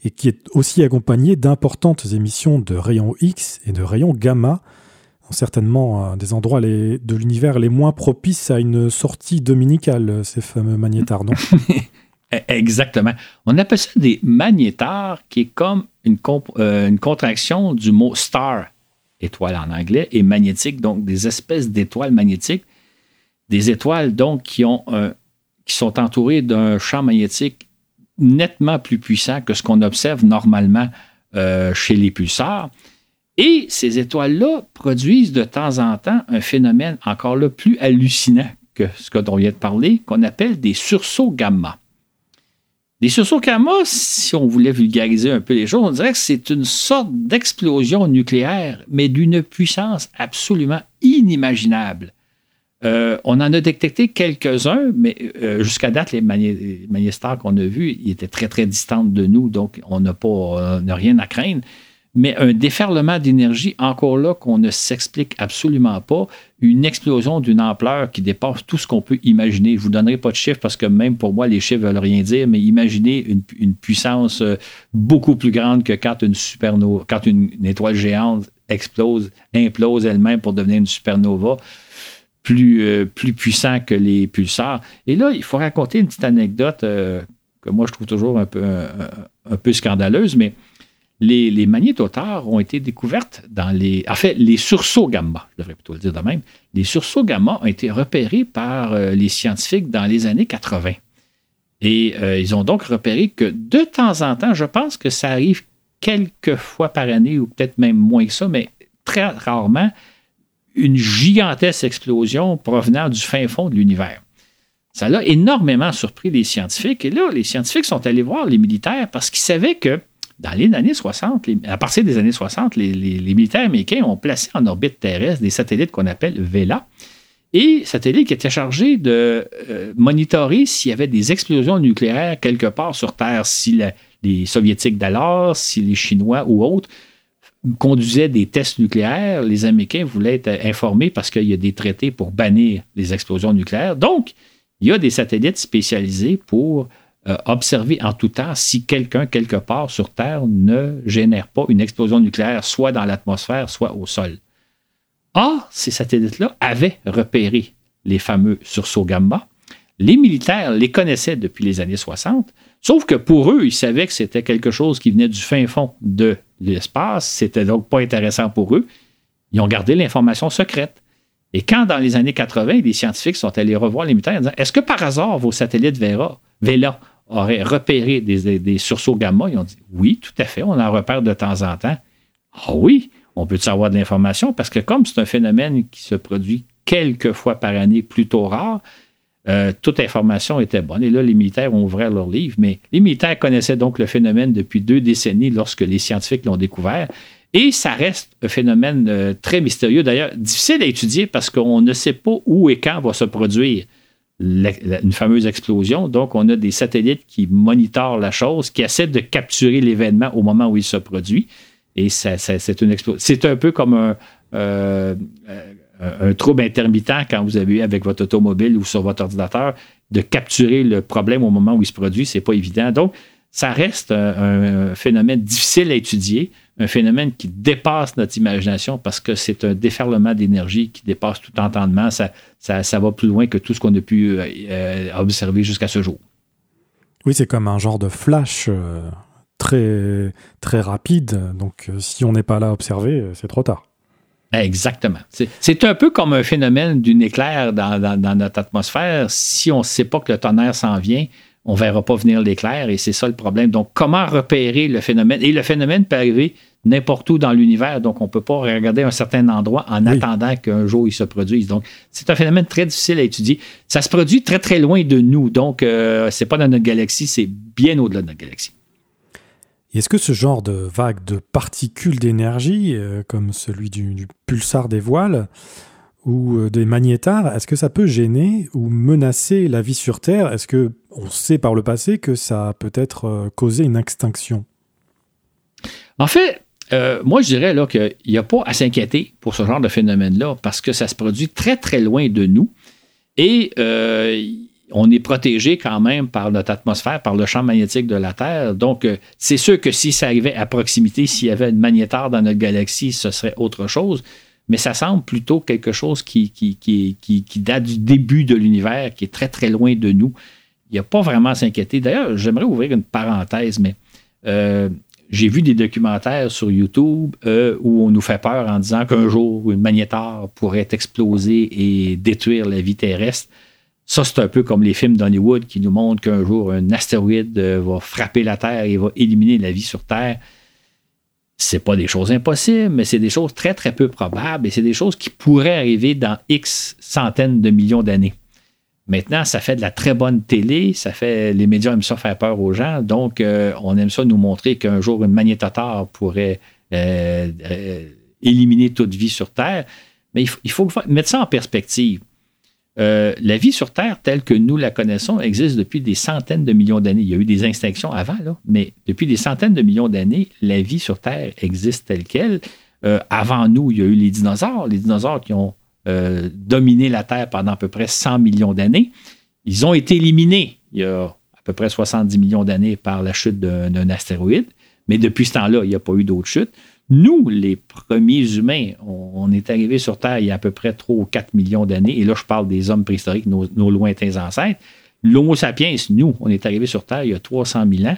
Et qui est aussi accompagné d'importantes émissions de rayons X et de rayons gamma, certainement des endroits de l'univers les moins propices à une sortie dominicale, ces fameux magnétars, non? Exactement. On appelle ça des magnétars, qui est comme une, euh, une contraction du mot star, étoile en anglais, et magnétique, donc des espèces d'étoiles magnétiques. Des étoiles, donc, qui, ont qui sont entourées d'un champ magnétique nettement plus puissant que ce qu'on observe normalement euh, chez les pulsars. Et ces étoiles-là produisent de temps en temps un phénomène encore plus hallucinant que ce dont on vient de parler, qu'on appelle des sursauts gamma. Les sursauts gamma, si on voulait vulgariser un peu les choses, on dirait que c'est une sorte d'explosion nucléaire, mais d'une puissance absolument inimaginable. Euh, on en a détecté quelques-uns, mais euh, jusqu'à date, les, magnétars qu'on a vus, ils étaient très, très distants de nous, donc on n'a pas, rien à craindre mais un déferlement d'énergie, encore là, qu'on ne s'explique absolument pas, une explosion d'une ampleur qui dépasse tout ce qu'on peut imaginer. Je ne vous donnerai pas de chiffres parce que même pour moi, les chiffres ne veulent rien dire, mais imaginez une, puissance euh, beaucoup plus grande que quand une supernova, quand une, étoile géante explose, implose elle-même pour devenir une supernova. Plus, euh, plus puissant que les pulsars. Et là, il faut raconter une petite anecdote euh, que moi je trouve toujours un peu, un scandaleuse, mais les, les ont été découvertes dans les. En fait, les sursauts gamma, je devrais plutôt le dire de même. Les sursauts gamma ont été repérés par euh, les scientifiques dans les années 80. Et ils ont donc repéré que de temps en temps, je pense que ça arrive quelques fois par année, ou peut-être même moins que ça, mais très rarement, une gigantesque explosion provenant du fin fond de l'univers. Ça a énormément surpris les scientifiques. Et là, les scientifiques sont allés voir les militaires parce qu'ils savaient que dans les années 60, à partir des années 60, les, militaires américains ont placé en orbite terrestre des satellites qu'on appelle VELA, et satellites qui étaient chargés de euh, monitorer s'il y avait des explosions nucléaires quelque part sur Terre, si les Soviétiques d'alors, si les Chinois ou autres conduisaient des tests nucléaires, les Américains voulaient être informés parce qu'il y a des traités pour bannir les explosions nucléaires. Donc, il y a des satellites spécialisés pour euh, observer en tout temps si quelqu'un, quelque part sur Terre, ne génère pas une explosion nucléaire, soit dans l'atmosphère, soit au sol. Or, ces satellites-là avaient repéré les fameux sursauts gamma. Les militaires les connaissaient depuis les années 60, sauf que pour eux, ils savaient que c'était quelque chose qui venait du fin fond de l'espace. C'était donc pas intéressant pour eux. Ils ont gardé l'information secrète. Et quand, dans les années 80, les scientifiques sont allés revoir les militaires en disant Est-ce que par hasard vos satellites Vera, Vela auraient repéré des, sursauts gamma? Ils ont dit oui, tout à fait, on en repère de temps en temps. Ah oui, on peut savoir de l'information parce que comme c'est un phénomène qui se produit quelques fois par année, plutôt rare, euh, toute information était bonne. Et là, les militaires ont ouvert leurs livres, mais les militaires connaissaient donc le phénomène depuis deux décennies lorsque les scientifiques l'ont découvert. Et ça reste un phénomène euh, très mystérieux, d'ailleurs difficile à étudier parce qu'on ne sait pas où et quand va se produire une fameuse explosion. Donc, on a des satellites qui monitorent la chose, qui essaient de capturer l'événement au moment où il se produit. Et. C'est un peu comme un, euh, un trouble intermittent quand vous avez avec votre automobile ou sur votre ordinateur, de capturer le problème au moment où il se produit. C'est pas évident. Donc, ça reste un, phénomène difficile à étudier, un phénomène qui dépasse notre imagination parce que c'est un déferlement d'énergie qui dépasse tout entendement. Ça, va plus loin que tout ce qu'on a pu euh, euh, observer jusqu'à ce jour. Oui, c'est comme un genre de flash euh, très, très rapide. Donc, si on n'est pas là à observer, c'est trop tard. Exactement. C'est un peu comme un phénomène d'une éclair dans, dans, notre atmosphère. Si on ne sait pas que le tonnerre s'en vient, on ne verra pas venir l'éclair et c'est ça le problème. Donc, comment repérer le phénomène? Et le phénomène peut arriver n'importe où dans l'univers, donc on ne peut pas regarder un certain endroit en attendant qu'un jour il se produise. Donc, c'est un phénomène très difficile à étudier. Ça se produit très, très loin de nous, donc euh, ce n'est pas dans notre galaxie, c'est bien au-delà de notre galaxie. Est-ce que ce genre de vague de particules d'énergie, euh, comme celui du, pulsar des voiles, ou euh, des magnétars, est-ce que ça peut gêner ou menacer la vie sur Terre? Est-ce que on sait par le passé que ça a peut-être euh, causé une extinction? En fait, moi je dirais là qu'il n'y a pas à s'inquiéter pour ce genre de phénomène-là parce que ça se produit très très loin de nous. Et on est protégé quand même par notre atmosphère, par le champ magnétique de la Terre. Donc, euh, c'est sûr que si ça arrivait à proximité, s'il y avait une magnétar dans notre galaxie, ce serait autre chose. Mais ça semble plutôt quelque chose qui, date du début de l'univers, qui est très, très loin de nous. Il n'y a pas vraiment à s'inquiéter. D'ailleurs, j'aimerais ouvrir une parenthèse, mais euh, j'ai vu des documentaires sur YouTube euh, où on nous fait peur en disant qu'un jour, une magnétar pourrait exploser et détruire la vie terrestre. Ça, c'est un peu comme les films d'Hollywood qui nous montrent qu'un jour, un astéroïde euh, va frapper la Terre et va éliminer la vie sur Terre. C'est pas des choses impossibles, mais c'est des choses très, très peu probables et c'est des choses qui pourraient arriver dans X centaines de millions d'années. Maintenant, ça fait de la très bonne télé, ça fait les médias aiment ça faire peur aux gens, donc euh, on aime ça nous montrer qu'un jour une magnétotar pourrait euh, éliminer toute vie sur Terre. Mais il faut mettre ça en perspective. Euh, la vie sur Terre, telle que nous la connaissons, existe depuis des centaines de millions d'années. Il y a eu des extinctions avant, mais depuis des centaines de millions d'années, la vie sur Terre existe telle qu'elle. Euh, avant nous, il y a eu les dinosaures, les dinosaures qui ont euh, dominé la Terre pendant à peu près 100 millions d'années. Ils ont été éliminés il y a à peu près 70 millions d'années par la chute d'un astéroïde, mais depuis ce temps-là, il n'y a pas eu d'autres chutes. Nous, les premiers humains, on, est arrivés sur Terre il y a à peu près 3 ou 4 millions d'années, et là, je parle des hommes préhistoriques, nos, lointains ancêtres. L'Homo sapiens, nous, on est arrivés sur Terre il y a 300 000 ans.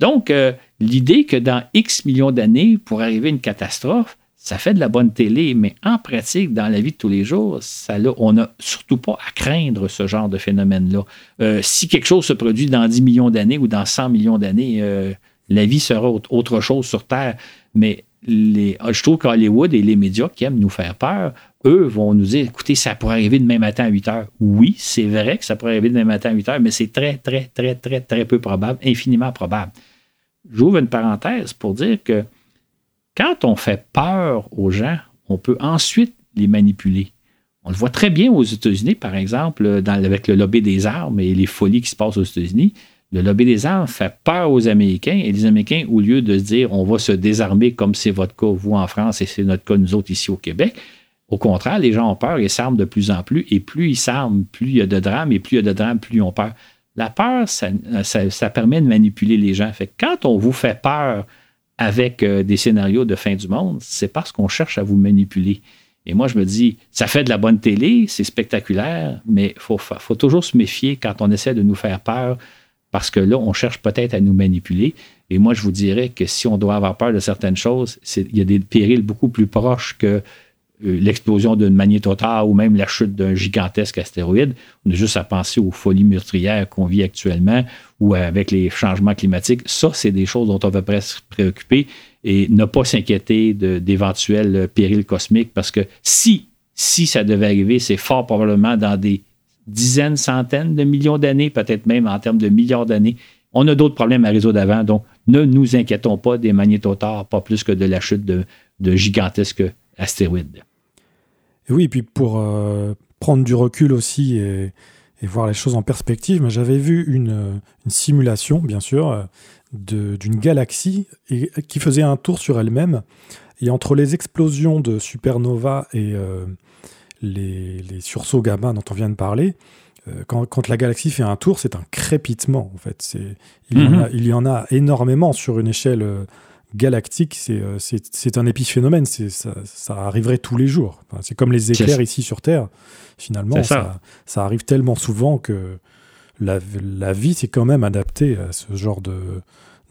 Donc, euh, l'idée que dans X millions d'années, pour arriver une catastrophe, ça fait de la bonne télé, mais en pratique, dans la vie de tous les jours, ça, on n'a surtout pas à craindre ce genre de phénomène-là. Euh, si quelque chose se produit dans 10 millions d'années ou dans 100 millions d'années, euh, la vie sera autre chose sur Terre. Mais les, je trouve qu'Hollywood et les médias qui aiment nous faire peur, eux vont nous dire écoutez, ça pourrait arriver demain matin à 8 heures. Oui, c'est vrai que ça pourrait arriver demain matin à 8 heures, mais c'est très, très, très, très, très peu probable, infiniment probable. J'ouvre une parenthèse pour dire que quand on fait peur aux gens, on peut ensuite les manipuler. On le voit très bien aux États-Unis, par exemple, avec le lobby des armes et les folies qui se passent aux États-Unis. Le lobby des armes fait peur aux Américains et les Américains, au lieu de se dire on va se désarmer comme c'est votre cas, vous en France et c'est notre cas, nous autres ici au Québec, au contraire, les gens ont peur et s'arment de plus en plus. Et plus ils s'arment, plus il y a de drames et plus il y a de drames, plus ils ont peur. La peur, ça, permet de manipuler les gens. Fait quand on vous fait peur avec euh, des scénarios de fin du monde, c'est parce qu'on cherche à vous manipuler. Et moi, je me dis, ça fait de la bonne télé, c'est spectaculaire, mais il faut, faut, toujours se méfier quand on essaie de nous faire peur parce que là, on cherche peut-être à nous manipuler. Et moi, je vous dirais que si on doit avoir peur de certaines choses, il y a des périls beaucoup plus proches que euh, l'explosion d'une magnétotar ou même la chute d'un gigantesque astéroïde. On a juste à penser aux folies meurtrières qu'on vit actuellement ou avec les changements climatiques. Ça, c'est des choses dont on va presque préoccuper et ne pas s'inquiéter d'éventuels périls cosmiques parce que si, si ça devait arriver, c'est fort probablement dans des dizaines, centaines de millions d'années, peut-être même en termes de milliards d'années. On a d'autres problèmes à résoudre avant, donc ne nous inquiétons pas des magnétotars, pas plus que de la chute de, gigantesques astéroïdes. oui, puis pour euh, prendre du recul aussi et, voir les choses en perspective, j'avais vu une, simulation, bien sûr, d'une galaxie et, qui faisait un tour sur elle-même. Et entre les explosions de supernova et, euh, les, sursauts gamma dont on vient de parler, euh, quand, la galaxie fait un tour, c'est un crépitement, en fait. Il, y en a, mhm. il y en a énormément sur une échelle euh, galactique. Euh, c'est un épiphénomène. Ça, ça arriverait tous les jours. c'est comme les éclairs ici sur Terre. Finalement, ça. Ça, arrive tellement souvent que la, la vie s'est quand même adaptée à ce genre de,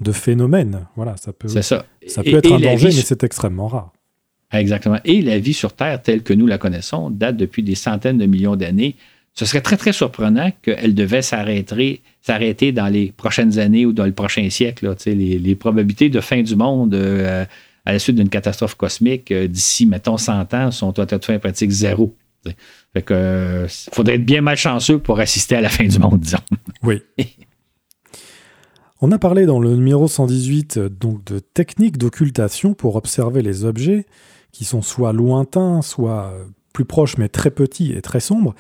de phénomène. Voilà, ça peut, ça. ça. peut être un danger, mais c'est extrêmement rare. Exactement. Et la vie sur Terre, telle que nous la connaissons, date depuis des centaines de millions d'années. Ce serait très, très surprenant qu'elle devait s'arrêter dans les prochaines années ou dans le prochain siècle. les, probabilités de fin du monde euh, à la suite d'une catastrophe cosmique euh, d'ici, mettons, 100 ans sont à toute fin pratique zéro. Fait que euh, faudrait être bien malchanceux pour assister à la fin du monde, disons. Oui. On a parlé dans le numéro 118 donc de techniques d'occultation pour observer les objets qui sont soit lointains, soit plus proches mais très petits et très sombres,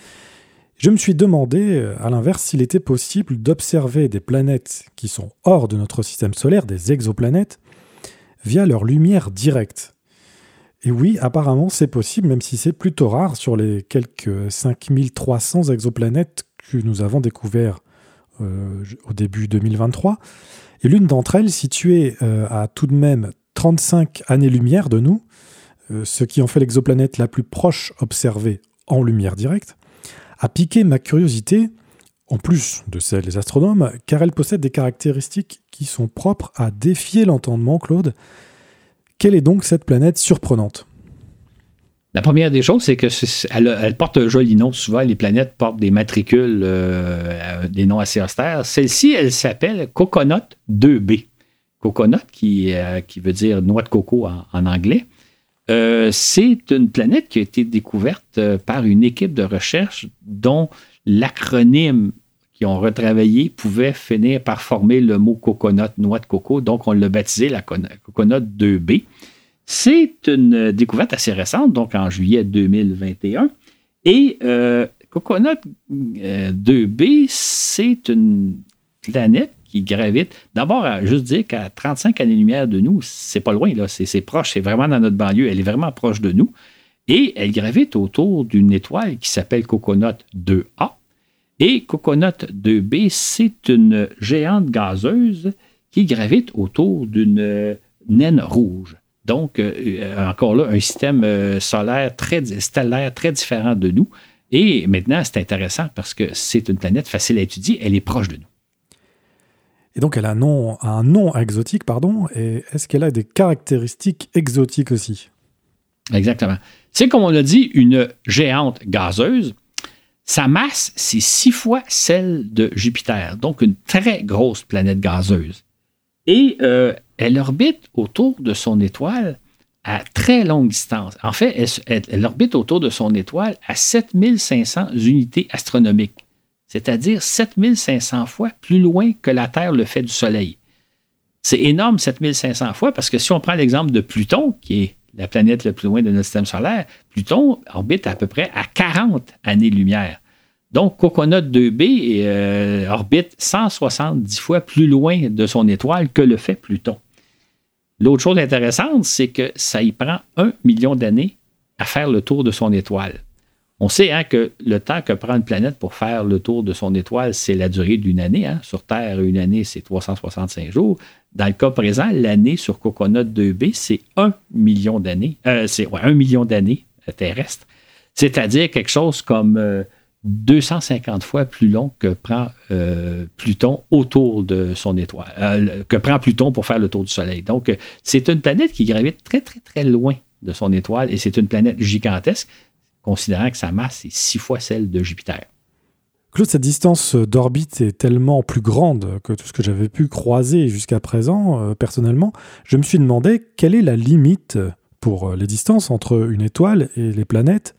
je me suis demandé, à l'inverse, s'il était possible d'observer des planètes qui sont hors de notre système solaire, des exoplanètes, via leur lumière directe. Et oui, apparemment c'est possible, même si c'est plutôt rare sur les quelques 5300 exoplanètes que nous avons découvert euh, au début 2023. Et l'une d'entre elles, située euh, à tout de même 35 années-lumière de nous, euh, ce qui en fait l'exoplanète la plus proche observée en lumière directe, a piqué ma curiosité, en plus de celle des astronomes, car elle possède des caractéristiques qui sont propres à défier l'entendement, Claude. Quelle est donc cette planète surprenante? La première des choses, c'est qu'elle elle porte un joli nom. Souvent, les planètes portent des matricules, euh, des noms assez austères. Celle-ci, elle s'appelle Coconut 2B. Coconut, qui, euh, qui veut dire noix de coco en, anglais. Euh, c'est une planète qui a été découverte par une équipe de recherche dont l'acronyme qu'ils ont retravaillé pouvait finir par former le mot coconut, noix de coco. Donc, on l'a baptisé la Coconut 2B. C'est une découverte assez récente, donc en juillet 2021. Et euh, Coconut 2b, euh, c'est une planète qui gravite. D'abord, juste dire qu'à 35 années-lumière de nous, c'est pas loin, là, c'est proche, c'est vraiment dans notre banlieue, elle est vraiment proche de nous. Et elle gravite autour d'une étoile qui s'appelle Coconut 2A. Et Coconut 2b, c'est une géante gazeuse qui gravite autour d'une naine rouge. Donc, euh, euh, encore là, un système euh, solaire très stellaire, très différent de nous. Et maintenant, c'est intéressant parce que c'est une planète facile à étudier, elle est proche de nous. Et donc, elle a un nom, exotique, pardon. Et est-ce qu'elle a des caractéristiques exotiques aussi? Exactement. C'est comme on l'a dit, une géante gazeuse. Sa masse, c'est six fois celle de Jupiter, donc une très grosse planète gazeuse. Et elle orbite autour de son étoile à très longue distance. En fait, elle, orbite autour de son étoile à 7500 unités astronomiques, c'est-à-dire 7500 fois plus loin que la Terre le fait du Soleil. C'est énorme, 7500 fois, parce que si on prend l'exemple de Pluton, qui est la planète la plus loin de notre système solaire, Pluton orbite à peu près à 40 années-lumière. Donc, Coconut 2B euh, orbite 170 fois plus loin de son étoile que le fait Pluton. L'autre chose intéressante, c'est que ça y prend un million d'années à faire le tour de son étoile. On sait hein, que le temps que prend une planète pour faire le tour de son étoile, c'est la durée d'une année. Hein. Sur Terre, une année, c'est 365 jours. Dans le cas présent, l'année sur Coconut 2B, c'est un million d'années. Euh, c'est million d'années terrestres. C'est-à-dire quelque chose comme euh, 250 fois plus long que prend euh, Pluton autour de son étoile, euh, que prend Pluton pour faire le tour du Soleil. Donc, euh, c'est une planète qui gravite très, très, très loin de son étoile et c'est une planète gigantesque, considérant que sa masse est six fois celle de Jupiter. Claude, cette distance d'orbite est tellement plus grande que tout ce que j'avais pu croiser jusqu'à présent, personnellement. Je me suis demandé quelle est la limite pour les distances entre une étoile et les planètes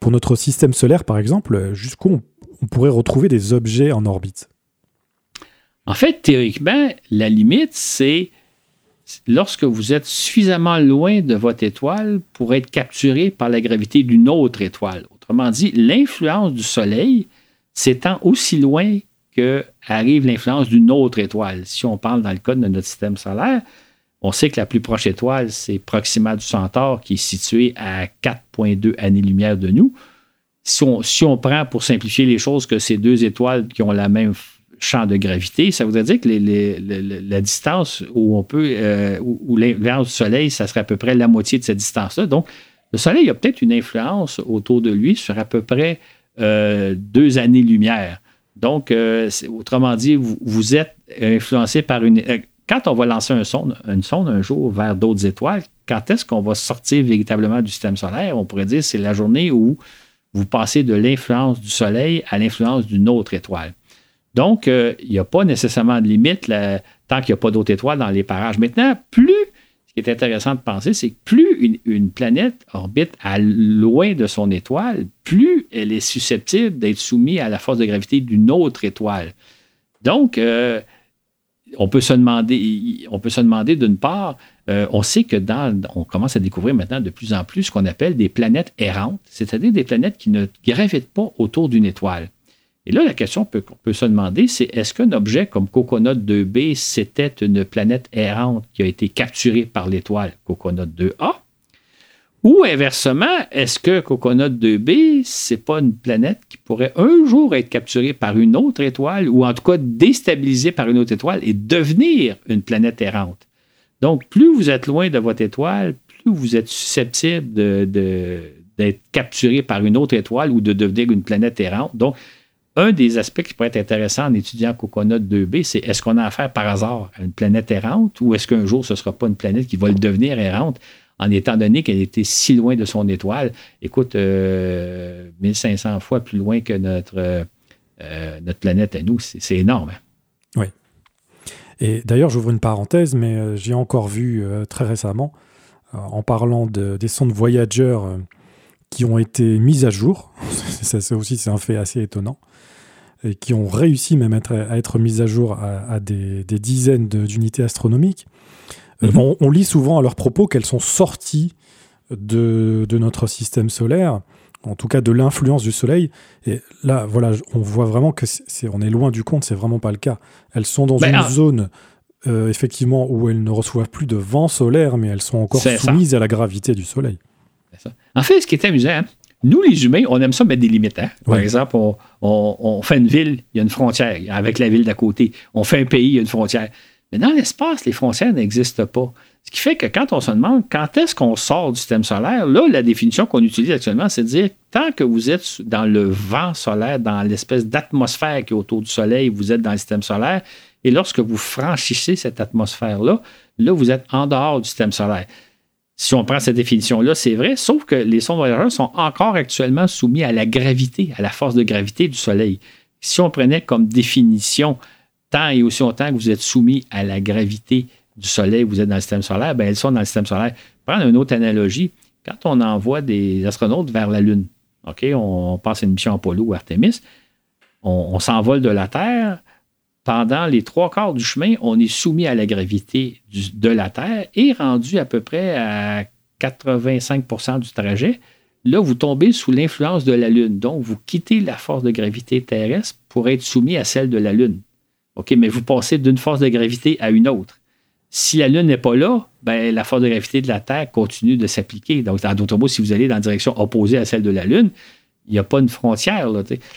pour notre système solaire, par exemple, jusqu'où on, pourrait retrouver des objets en orbite? En fait, théoriquement, la limite, c'est lorsque vous êtes suffisamment loin de votre étoile pour être capturé par la gravité d'une autre étoile. Autrement dit, l'influence du Soleil s'étend aussi loin que arrive l'influence d'une autre étoile. Si on parle dans le cas de notre système solaire, on sait que la plus proche étoile, c'est Proxima du Centaure, qui est située à 4,2 années-lumière de nous. Si on, prend, pour simplifier les choses, que ces deux étoiles qui ont la même champ de gravité, ça voudrait dire que la distance où on peut, euh, où, l'influence du Soleil, ça serait à peu près la moitié de cette distance-là. Donc, le Soleil a peut-être une influence autour de lui sur à peu près euh, deux années-lumière. Donc, euh, autrement dit, vous, êtes influencé par une quand on va lancer une sonde un jour vers d'autres étoiles, quand est-ce qu'on va sortir véritablement du système solaire? On pourrait dire c'est la journée où vous passez de l'influence du Soleil à l'influence d'une autre étoile. Donc, euh, il n'y a pas nécessairement de limite tant qu'il n'y a pas d'autres étoiles dans les parages. Maintenant, plus, ce qui est intéressant de penser, c'est que plus une, planète orbite à loin de son étoile, plus elle est susceptible d'être soumise à la force de gravité d'une autre étoile. Donc, euh, on peut se demander, d'une part, euh, on sait que dans, on commence à découvrir maintenant de plus en plus ce qu'on appelle des planètes errantes, c'est-à-dire des planètes qui ne gravitent pas autour d'une étoile. Et là, la question qu'on peut se demander, c'est est-ce qu'un objet comme Coconut 2b, c'était une planète errante qui a été capturée par l'étoile Coconut 2a? Ou inversement, est-ce que Coconut 2b, c'est pas une planète qui pourrait un jour être capturée par une autre étoile, ou en tout cas déstabilisée par une autre étoile et devenir une planète errante? Donc, plus vous êtes loin de votre étoile, plus vous êtes susceptible d'être capturé par une autre étoile ou de devenir une planète errante. Donc, un des aspects qui pourrait être intéressant en étudiant Coconut 2b, c'est est-ce qu'on a affaire par hasard à une planète errante ou est-ce qu'un jour ce ne sera pas une planète qui va le devenir errante? en étant donné qu'elle était si loin de son étoile? Écoute, 1500 euh, fois plus loin que notre, euh, euh, planète à nous, c'est énorme. Hein? Oui. Et d'ailleurs, j'ouvre une parenthèse, mais j'ai encore vu très récemment, en parlant des sondes Voyager qui ont été mises à jour, ça, aussi c'est un fait assez étonnant, et qui ont réussi même à être, mises à jour à, des, des, dizaines d'unités astronomiques. Mhm. on, lit souvent à leurs propos qu'elles sont sorties de, notre système solaire, en tout cas de l'influence du Soleil. Et là, voilà, on voit vraiment que c'est, on est loin du compte, c'est vraiment pas le cas. Elles sont dans ben, une ah. zone, euh, effectivement, où elles ne reçoivent plus de vent solaire, mais elles sont encore soumises à la gravité du Soleil. En fait, ce qui est amusant, hein, nous, les humains, on aime ça mettre des limites. Hein. Par exemple, on, on, fait une ville, il y a une frontière avec la ville d'à côté. On fait un pays, il y a une frontière. Mais dans l'espace, les frontières n'existent pas. Ce qui fait que quand on se demande quand est-ce qu'on sort du système solaire, là, la définition qu'on utilise actuellement, c'est de dire tant que vous êtes dans le vent solaire, dans l'espèce d'atmosphère qui est autour du Soleil, vous êtes dans le système solaire. Et lorsque vous franchissez cette atmosphère-là, là, vous êtes en dehors du système solaire. Si on prend cette définition-là, c'est vrai, sauf que les sondes voyageurs sont encore actuellement soumis à la gravité, à la force de gravité du Soleil. Si on prenait comme définition tant et aussi longtemps que vous êtes soumis à la gravité du Soleil, vous êtes dans le système solaire, bien, elles sont dans le système solaire. Prendre une autre analogie, quand on envoie des astronautes vers la Lune, OK, on, passe une mission Apollo ou Artemis, on, s'envole de la Terre. Pendant les trois quarts du chemin, on est soumis à la gravité de la Terre et rendu à peu près à 85% du trajet, là, vous tombez sous l'influence de la Lune. Donc, vous quittez la force de gravité terrestre pour être soumis à celle de la Lune. OK, mais vous passez d'une force de gravité à une autre. Si la Lune n'est pas là, ben, la force de gravité de la Terre continue de s'appliquer. Donc, en d'autres mots, si vous allez dans la direction opposée à celle de la Lune, il n'y a pas une frontière.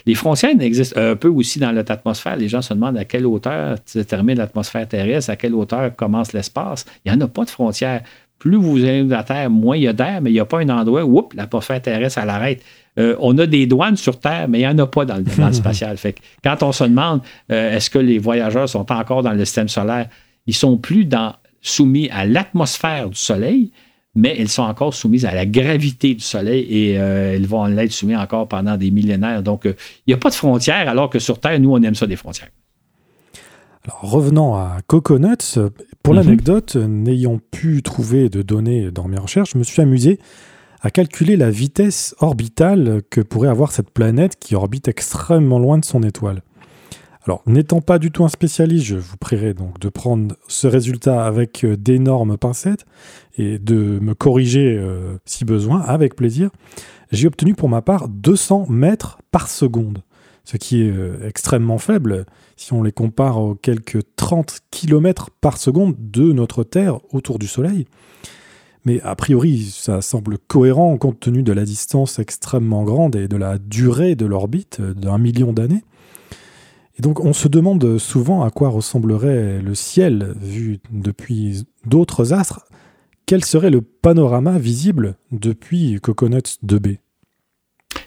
les frontières n'existent un peu aussi dans notre atmosphère. Les gens se demandent à quelle hauteur se termine l'atmosphère terrestre, à quelle hauteur commence l'espace. Il n'y en a pas de frontière. Plus vous allez de la Terre, moins il y a d'air, mais il n'y a pas un endroit où l'atmosphère terrestre, elle arrête. Euh, on a des douanes sur Terre, mais il n'y en a pas dans le domaine spatial. Fait quand on se demande euh, est-ce que les voyageurs sont encore dans le système solaire, ils sont plus dans, soumis à l'atmosphère du Soleil, mais ils sont encore soumis à la gravité du Soleil et euh, ils vont l'être soumis encore pendant des millénaires. Donc, il n'y a pas de frontières, alors que sur Terre, nous, on aime ça des frontières. Alors, revenons à Coconuts. Pour mhm. l'anecdote, n'ayant pu trouver de données dans mes recherches, je me suis amusé à calculer la vitesse orbitale que pourrait avoir cette planète qui orbite extrêmement loin de son étoile. Alors, n'étant pas du tout un spécialiste, je vous prierai donc de prendre ce résultat avec euh, d'énormes pincettes et de me corriger euh, si besoin, avec plaisir. J'ai obtenu pour ma part 200 mètres par seconde, ce qui est euh, extrêmement faible si on les compare aux quelques 30 km par seconde de notre Terre autour du Soleil. Mais a priori, ça semble cohérent compte tenu de la distance extrêmement grande et de la durée de l'orbite d'un million d'années. Et donc on se demande souvent à quoi ressemblerait le ciel vu depuis d'autres astres. Quel serait le panorama visible depuis Coconuts 2B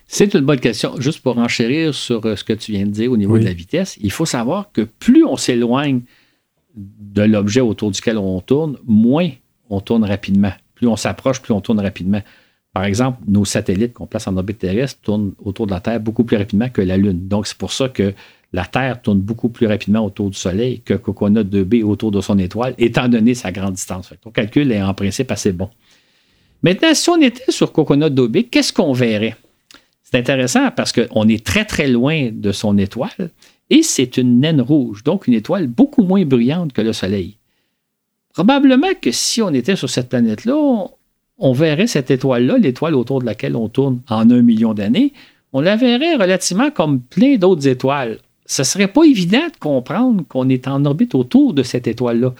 C'est une bonne question. Juste pour enchérir sur euh, ce que tu viens de dire au niveau de la vitesse, il faut savoir que plus on s'éloigne de l'objet autour duquel on tourne, moins on tourne rapidement. Plus on s'approche, plus on tourne rapidement. Par exemple, nos satellites qu'on place en orbite terrestre tournent autour de la Terre beaucoup plus rapidement que la Lune. Donc, c'est pour ça que la Terre tourne beaucoup plus rapidement autour du Soleil que Coconut 2B autour de son étoile, étant donné sa grande distance. ton calcul est en principe assez bon. Maintenant, si on était sur Coconut 2B, qu'est-ce qu'on verrait? C'est intéressant parce qu'on est très, très loin de son étoile et c'est une naine rouge, donc une étoile beaucoup moins brillante que le Soleil. Probablement que si on était sur cette planète-là, on, verrait cette étoile-là, l'étoile autour de laquelle on tourne en un million d'années, on la verrait relativement comme plein d'autres étoiles. Ce ne serait pas évident de comprendre qu'on est en orbite autour de cette étoile-là.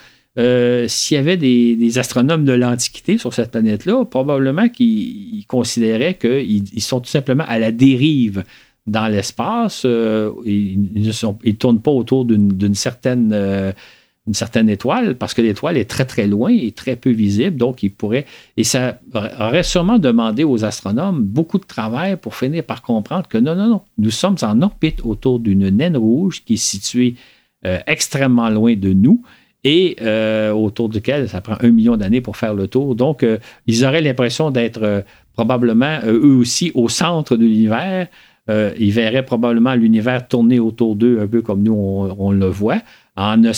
s'il y avait des, astronomes de l'Antiquité sur cette planète-là, probablement qu'ils considéraient qu'ils sont tout simplement à la dérive dans l'espace. ils ne tournent pas autour d'une certaine une certaine étoile, parce que l'étoile est très très loin et très peu visible, donc il pourrait, et ça aurait sûrement demandé aux astronomes beaucoup de travail pour finir par comprendre que non, non, non, nous sommes en orbite autour d'une naine rouge qui est située euh, extrêmement loin de nous et euh, autour duquel ça prend un million d'années pour faire le tour. Donc, euh, ils auraient l'impression d'être probablement eux aussi au centre de l'univers. Ils verraient probablement l'univers tourner autour d'eux un peu comme nous on le voit en ne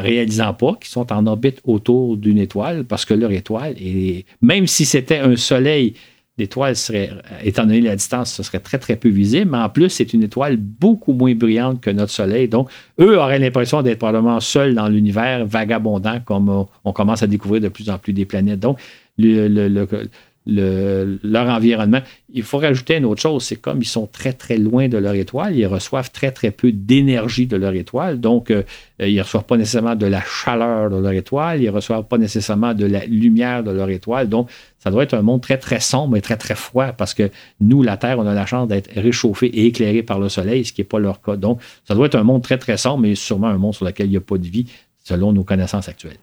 réalisant pas qu'ils sont en orbite autour d'une étoile, parce que leur étoile, même si c'était un soleil, l'étoile serait, étant donné la distance, ce serait très, très peu visible, mais en plus, c'est une étoile beaucoup moins brillante que notre soleil. Donc, eux auraient l'impression d'être probablement seuls dans l'univers, vagabondant, comme on commence à découvrir de plus en plus des planètes. Donc, le, leur environnement. Il faut rajouter une autre chose, c'est comme ils sont très, très loin de leur étoile, ils reçoivent très, très peu d'énergie de leur étoile. Donc, euh, ils ne reçoivent pas nécessairement de la chaleur de leur étoile, ils ne reçoivent pas nécessairement de la lumière de leur étoile. Donc, ça doit être un monde très, très sombre et très, très froid parce que nous, la Terre, on a la chance d'être réchauffé et éclairé par le Soleil, ce qui n'est pas leur cas. Donc, ça doit être un monde très, très sombre, mais sûrement un monde sur lequel il n'y a pas de vie, selon nos connaissances actuelles.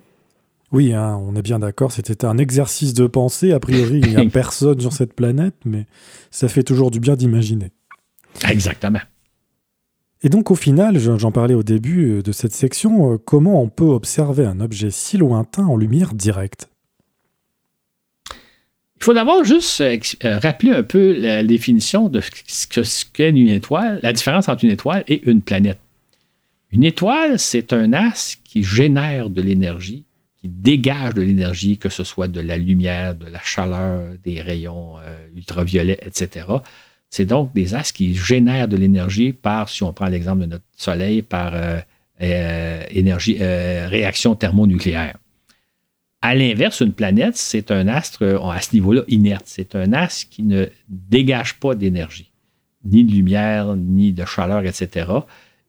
Oui, hein, on est bien d'accord, c'était un exercice de pensée. A priori, il n'y a personne sur cette planète, mais ça fait toujours du bien d'imaginer. Exactement. Et donc au final, j'en parlais au début euh, de cette section, euh, comment on peut observer un objet si lointain en lumière directe? Il faut d'abord juste euh, rappeler un peu la définition de ce qu'est une étoile, la différence entre une étoile et une planète. Une étoile, c'est un as qui génère de l'énergie dégage de l'énergie, que ce soit de la lumière, de la chaleur, des rayons euh, ultraviolets, etc. C'est donc des astres qui génèrent de l'énergie par, si on prend l'exemple de notre Soleil, par euh, euh, énergie, réaction thermonucléaire. À l'inverse, une planète, c'est un astre à ce niveau-là inerte. C'est un astre qui ne dégage pas d'énergie, ni de lumière, ni de chaleur, etc.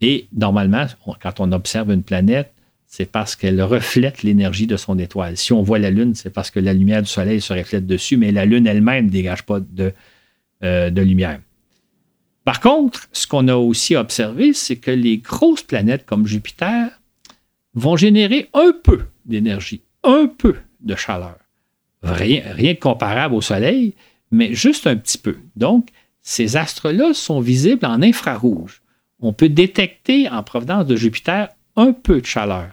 Et normalement, quand on observe une planète, c'est parce qu'elle reflète l'énergie de son étoile. Si on voit la Lune, c'est parce que la lumière du Soleil se reflète dessus, mais la Lune elle-même ne dégage pas de, euh, de lumière. Par contre, ce qu'on a aussi observé, c'est que les grosses planètes comme Jupiter vont générer un peu d'énergie, un peu de chaleur. Rien, rien de comparable au Soleil, mais juste un petit peu. Donc, ces astres-là sont visibles en infrarouge. On peut détecter en provenance de Jupiter un peu de chaleur.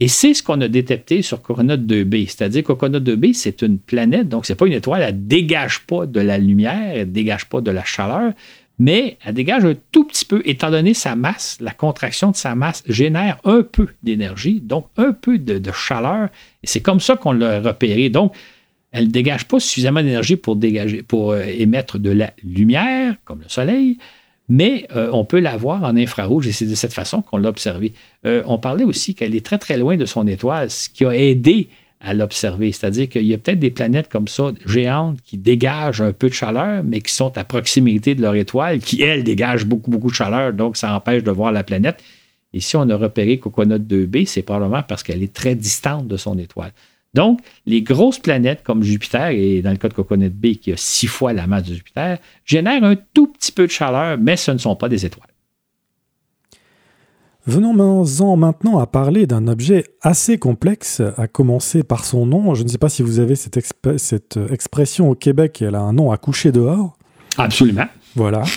Et c'est ce qu'on a détecté sur Corona 2b. C'est-à-dire que Corona 2b, c'est une planète, donc ce n'est pas une étoile, elle ne dégage pas de la lumière, elle ne dégage pas de la chaleur, mais elle dégage un tout petit peu, étant donné sa masse, la contraction de sa masse génère un peu d'énergie, donc un peu de, chaleur. Et c'est comme ça qu'on l'a repéré. Donc, elle ne dégage pas suffisamment d'énergie pour, dégager, pour euh, émettre de la lumière, comme le Soleil, mais euh, on peut la voir en infrarouge et c'est de cette façon qu'on l'a observée. Euh, on parlait aussi qu'elle est très très loin de son étoile, ce qui a aidé à l'observer. C'est-à-dire qu'il y a peut-être des planètes comme ça, géantes, qui dégagent un peu de chaleur, mais qui sont à proximité de leur étoile, qui, elles, dégagent beaucoup, beaucoup de chaleur, donc ça empêche de voir la planète. Et si on a repéré Coconut 2b, c'est probablement parce qu'elle est très distante de son étoile. Donc, les grosses planètes comme Jupiter, et dans le cas de Coconut B, qui a six fois la masse de Jupiter, génèrent un tout petit peu de chaleur, mais ce ne sont pas des étoiles. Venons-en maintenant à parler d'un objet assez complexe, à commencer par son nom. Je ne sais pas si vous avez cette, cette expression au Québec, elle a un nom à coucher dehors. Absolument. Voilà.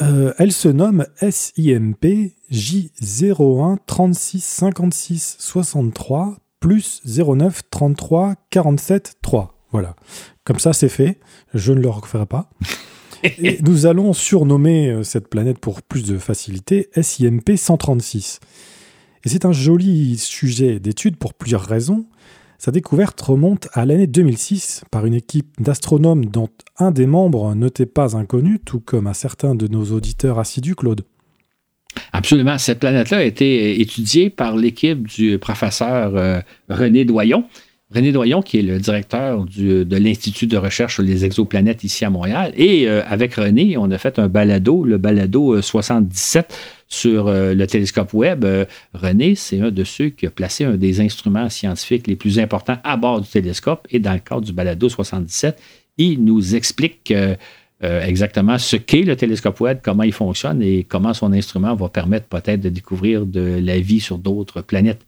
Euh, elle se nomme SIMP J01 36 56 63 plus 09 33 47 3. Voilà. Comme ça, c'est fait. Je ne le referai pas. Et nous allons surnommer euh, cette planète pour plus de facilité SIMP 136. Et c'est un joli sujet d'étude pour plusieurs raisons. Sa découverte remonte à l'année 2006 par une équipe d'astronomes dont un des membres n'était pas inconnu, tout comme à certains de nos auditeurs assidus, Claude. Absolument. Cette planète-là a été étudiée par l'équipe du professeur euh, René Doyon. René Doyon, qui est le directeur de l'Institut de recherche sur les exoplanètes ici à Montréal. Et euh, avec René, on a fait un balado, le balado 77, euh, sur le télescope Webb. René, c'est un de ceux qui a placé un des instruments scientifiques les plus importants à bord du télescope et dans le cadre du balado 77, il nous explique exactement ce qu'est le télescope Webb, comment il fonctionne et comment son instrument va permettre peut-être de découvrir de la vie sur d'autres planètes.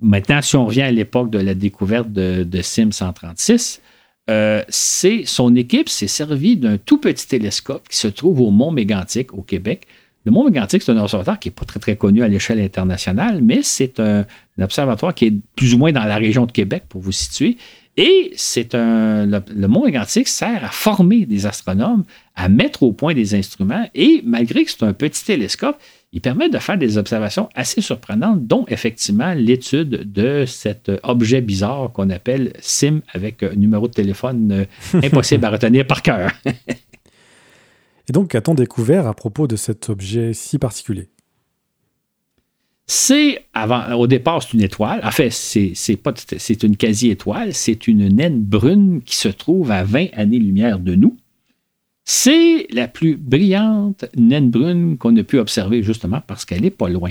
Maintenant, si on revient à l'époque de la découverte de, SIM 136, euh, c'est son équipe s'est servie d'un tout petit télescope qui se trouve au Mont Mégantic, au Québec. Le Mont Mégantic, c'est un observatoire qui n'est pas très, très connu à l'échelle internationale, mais c'est un, observatoire qui est plus ou moins dans la région de Québec, pour vous situer. Et c'est un, le, Mont Mégantic sert à former des astronomes, à mettre au point des instruments. Et malgré que c'est un petit télescope, il permet de faire des observations assez surprenantes, dont effectivement l'étude de cet objet bizarre qu'on appelle SIM avec un numéro de téléphone euh, impossible à retenir par cœur. Et donc, qu'a-t-on découvert à propos de cet objet si particulier? C'est au départ, c'est une étoile. En fait, c'est, pas, c'est une quasi-étoile. C'est une naine brune qui se trouve à 20 années-lumière de nous. C'est la plus brillante naine brune qu'on a pu observer justement parce qu'elle n'est pas loin.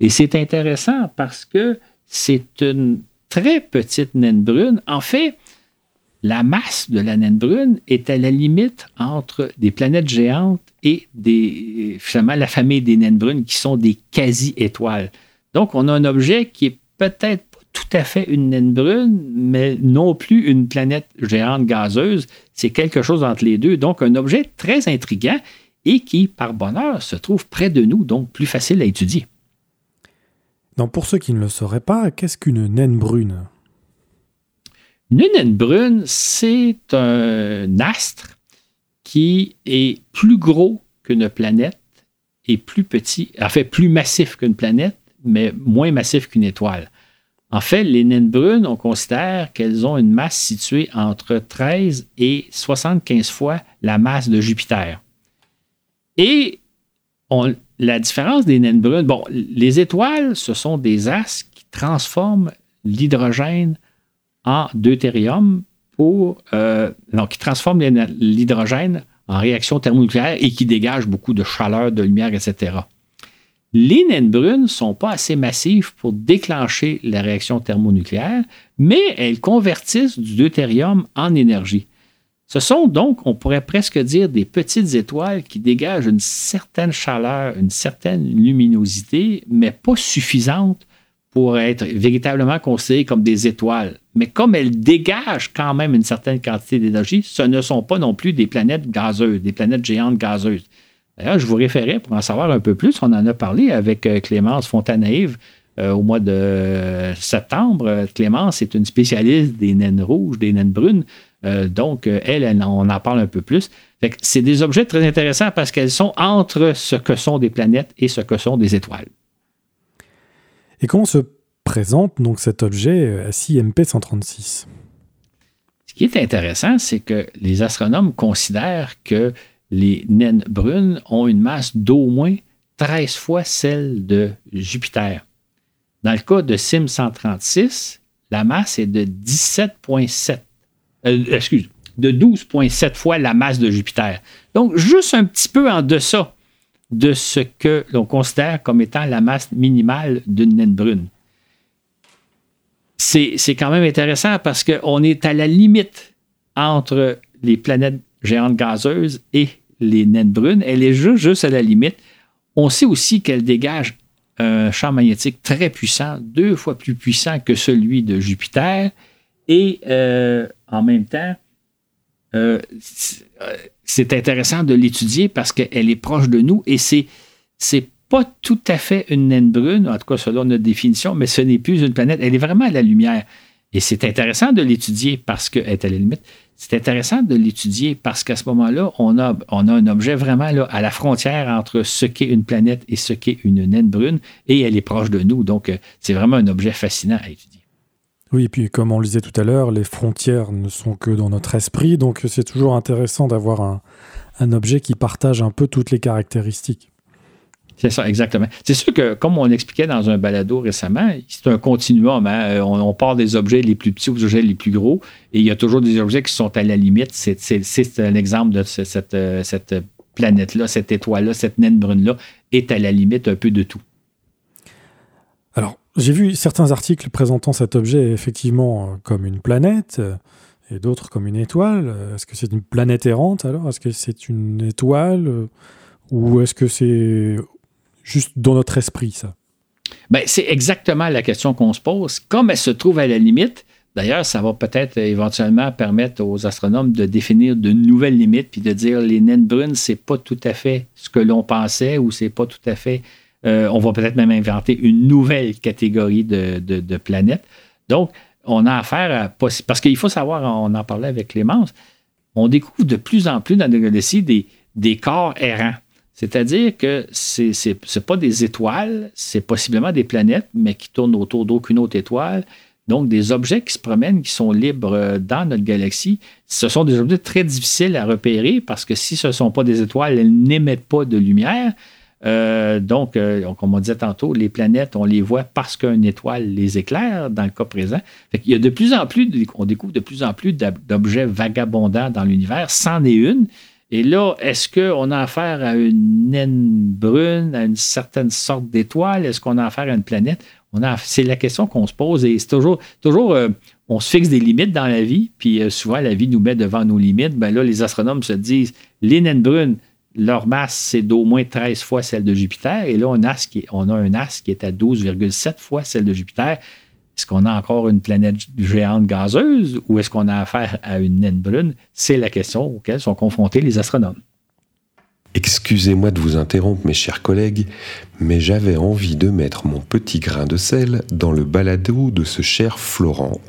Et c'est intéressant parce que c'est une très petite naine brune. En fait, la masse de la naine brune est à la limite entre des planètes géantes et des, finalement la famille des naines brunes qui sont des quasi-étoiles. Donc, on a un objet qui est peut-être tout à fait une naine brune, mais non plus une planète géante gazeuse. C'est quelque chose entre les deux. Donc, un objet très intriguant et qui, par bonheur, se trouve près de nous, donc plus facile à étudier. Donc, pour ceux qui ne le sauraient pas, qu'est-ce qu'une naine brune? Une naine brune, c'est un astre qui est plus gros qu'une planète et plus petit, en fait, plus massif qu'une planète, mais moins massif qu'une étoile. En fait, les naines brunes, on considère qu'elles ont une masse située entre 13 et 75 fois la masse de Jupiter. Et la différence des naines brunes, bon, les étoiles, ce sont des astres qui transforment l'hydrogène en deutérium pour. Euh, qui transforment l'hydrogène en réaction thermonucléaire et qui dégagent beaucoup de chaleur, de lumière, etc. Les naines brunes ne sont pas assez massives pour déclencher la réaction thermonucléaire, mais elles convertissent du deutérium en énergie. Ce sont donc, on pourrait presque dire, des petites étoiles qui dégagent une certaine chaleur, une certaine luminosité, mais pas suffisante pour être véritablement considérées comme des étoiles. Mais comme elles dégagent quand même une certaine quantité d'énergie, ce ne sont pas non plus des planètes gazeuses, des planètes géantes gazeuses. D'ailleurs, je vous référais pour en savoir un peu plus. On en a parlé avec euh, Clémence Fontanaïve euh, au mois de septembre. Clémence est une spécialiste des naines rouges, des naines brunes. Euh, donc, elle, on en parle un peu plus. C'est des objets très intéressants parce qu'elles sont entre ce que sont des planètes et ce que sont des étoiles. Et comment se présente donc cet objet à MP 136 Ce qui est intéressant, c'est que les astronomes considèrent que les naines brunes ont une masse d'au moins 13 fois celle de Jupiter. Dans le cas de SIM 136, la masse est de 17,7. Euh, de 12,7 fois la masse de Jupiter. Donc, juste un petit peu en deçà de ce que l'on considère comme étant la masse minimale d'une naine brune. C'est quand même intéressant parce qu'on est à la limite entre les planètes géante gazeuse et les naines brunes. Elle est juste, juste à la limite. On sait aussi qu'elle dégage un champ magnétique très puissant, deux fois plus puissant que celui de Jupiter. Et euh, en même temps, euh, c'est intéressant de l'étudier parce qu'elle est proche de nous et c'est c'est pas tout à fait une naine brune, en tout cas selon notre définition, mais ce n'est plus une planète. Elle est vraiment à la lumière. Et c'est intéressant de l'étudier parce qu'elle est à la limite. C'est intéressant de l'étudier parce qu'à ce moment-là, on a, on a un objet vraiment là, à la frontière entre ce qu'est une planète et ce qu'est une naine brune, et elle est proche de nous. Donc, euh, c'est vraiment un objet fascinant à étudier. Oui, et puis comme on le disait tout à l'heure, les frontières ne sont que dans notre esprit, donc c'est toujours intéressant d'avoir un, objet qui partage un peu toutes les caractéristiques. C'est ça, exactement. C'est sûr que, comme on expliquait dans un balado récemment, c'est un continuum. Hein. Euh, on, part des objets les plus petits aux objets les plus gros, et il y a toujours des objets qui sont à la limite. C'est un exemple de cette, euh, cette planète-là, cette étoile-là, cette naine brune-là. est à la limite un peu de tout. J'ai vu certains articles présentant cet objet effectivement comme une planète et d'autres comme une étoile. Est-ce que c'est une planète errante alors? Est-ce que c'est une étoile Ou est-ce que c'est juste dans notre esprit ça? Ben, c'est exactement la question qu'on se pose. Comme elle se trouve à la limite, D'ailleurs, ça va peut-être éventuellement permettre aux astronomes de définir de nouvelles limites puis de dire les naines brunes, c'est pas tout à fait ce que l'on pensait ou c'est pas tout à fait. Euh, on va peut-être même inventer une nouvelle catégorie de, planètes. Donc, on a affaire à. Parce qu'il faut savoir, on en parlait avec Clémence, on découvre de plus en plus dans la galaxie des, corps errants. C'est-à-dire que ce n'est pas des étoiles, c'est possiblement des planètes, mais qui tournent autour d'aucune autre étoile donc, des objets qui se promènent, qui sont libres dans notre galaxie, ce sont des objets très difficiles à repérer parce que si ce ne sont pas des étoiles, elles n'émettent pas de lumière. Euh, donc, euh, comme on disait tantôt, les planètes, on les voit parce qu'une étoile les éclaire, dans le cas présent. Il y a de plus en plus, on découvre de plus en plus d'objets vagabondants dans l'univers, c'en est une. Et là, est-ce qu'on a affaire à une naine brune, à une certaine sorte d'étoile? Est-ce qu'on a affaire à une planète? c'est la question qu'on se pose et c'est toujours, toujours euh, on se fixe des limites dans la vie, puis souvent la vie nous met devant nos limites. Ben là, les astronomes se disent les naines brunes, leur masse, c'est d'au moins 13 fois celle de Jupiter. Et là, on a, on a un as qui est à 12,7 fois celle de Jupiter. Est-ce qu'on a encore une planète géante gazeuse ou est-ce qu'on a affaire à une naine brune? C'est la question auxquelles sont confrontés les astronomes. Excusez-moi de vous interrompre, mes chers collègues, mais j'avais envie de mettre mon petit grain de sel dans le balado de ce cher Florent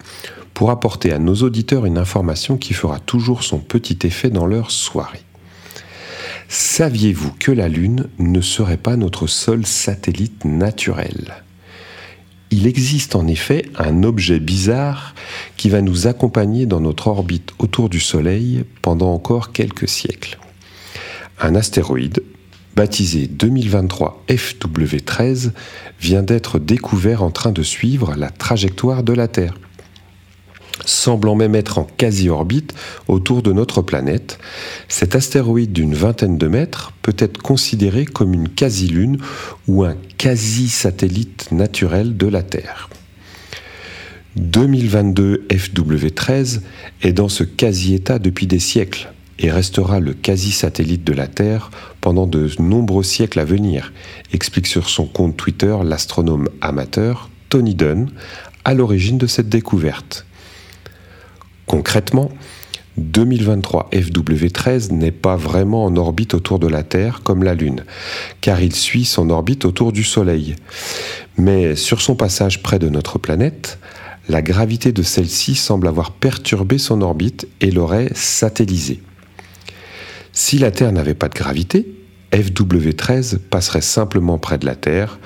pour apporter à nos auditeurs une information qui fera toujours son petit effet dans leur soirée. Saviez-vous que la Lune ne serait pas notre seul satellite naturel? Il existe en effet un objet bizarre qui va nous accompagner dans notre orbite autour du Soleil pendant encore quelques siècles un astéroïde baptisé 2023 FW13 vient d'être découvert en train de suivre la trajectoire de la Terre. Semblant même être en quasi-orbite autour de notre planète, cet astéroïde d'une vingtaine de mètres peut être considéré comme une quasi-lune ou un quasi-satellite naturel de la Terre. 2022 FW13 est dans ce quasi-état depuis des siècles, et restera le quasi-satellite de la Terre pendant de nombreux siècles à venir, explique sur son compte Twitter l'astronome amateur Tony Dunn, à l'origine de cette découverte. Concrètement, 2023 FW13 n'est pas vraiment en orbite autour de la Terre comme la Lune, car il suit son orbite autour du Soleil. Mais sur son passage près de notre planète, la gravité de celle-ci semble avoir perturbé son orbite et l'aurait satellisée. Si la Terre n'avait pas de gravité, FW13 passerait simplement près de la Terre,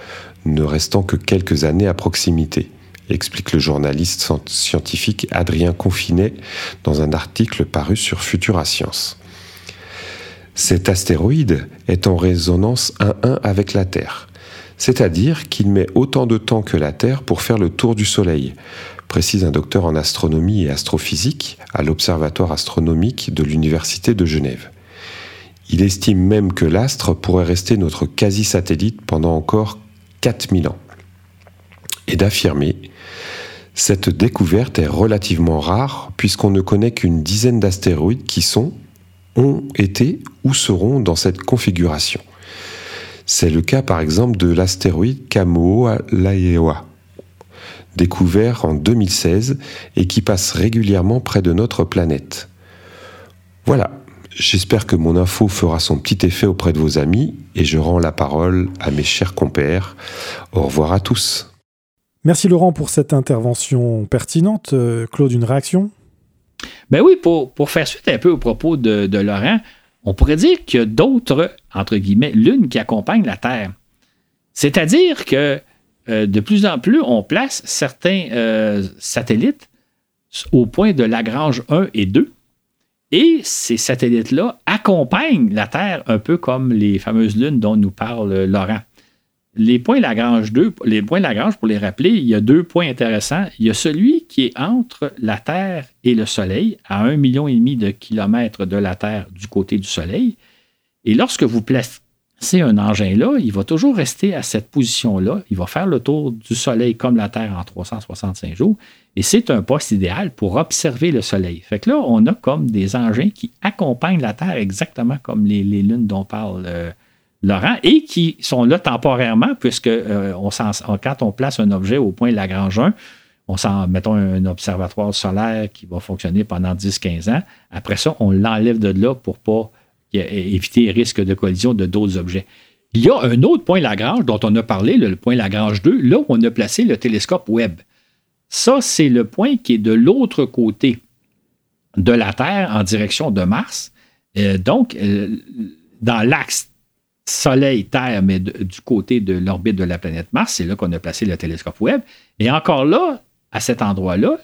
ne restant que quelques années à proximité, explique le journaliste scientifique Adrien Confinet dans un article paru sur Futura Science. Cet astéroïde est en résonance 1-1 avec la Terre, c'est-à-dire qu'il met autant de temps que la Terre pour faire le tour du Soleil, précise un docteur en astronomie et astrophysique à l'Observatoire astronomique de l'Université de Genève. Il estime même que l'astre pourrait rester notre quasi-satellite pendant encore 4000 ans. Et d'affirmer, cette découverte est relativement rare puisqu'on ne connaît qu'une dizaine d'astéroïdes qui sont, ont été ou seront dans cette configuration. C'est le cas par exemple de l'astéroïde Kamoa-Laewa, découvert en 2016 et qui passe régulièrement près de notre planète. Voilà, J'espère que mon info fera son petit effet auprès de vos amis et je rends la parole à mes chers compères. Au revoir à tous. Merci Laurent pour cette intervention pertinente. Euh, Claude, une réaction? Ben oui, pour, faire suite un peu au propos de, Laurent, on pourrait dire qu'il y a d'autres, entre guillemets, lunes qui accompagnent la Terre. C'est-à-dire que euh, de plus en plus, on place certains euh, satellites au point de Lagrange 1 et 2 et ces satellites-là accompagnent la Terre un peu comme les fameuses lunes dont nous parle Laurent. Les points Lagrange 2, les points Lagrange, pour les rappeler, il y a deux points intéressants. Il y a celui qui est entre la Terre et le Soleil, à un million et demi de kilomètres de la Terre du côté du Soleil. Et lorsque vous placez un engin-là, il va toujours rester à cette position-là. Il va faire le tour du Soleil comme la Terre en 365 jours. Et c'est un poste idéal pour observer le Soleil. Fait que là, on a comme des engins qui accompagnent la Terre exactement comme les, lunes dont parle euh, Laurent et qui sont là temporairement, puisque euh, quand on place un objet au point Lagrange 1, on s'en, mettons un observatoire solaire qui va fonctionner pendant 10-15 ans. Après ça, on l'enlève de là pour pas éviter les risques de collision de d'autres objets. Il y a un autre point Lagrange dont on a parlé, le point Lagrange 2, là où on a placé le télescope Webb. Ça, c'est le point qui est de l'autre côté de la Terre en direction de Mars. Euh, donc, euh, dans l'axe Soleil-Terre, mais du côté de l'orbite de la planète Mars, c'est là qu'on a placé le télescope Webb. Et encore là, à cet endroit-là,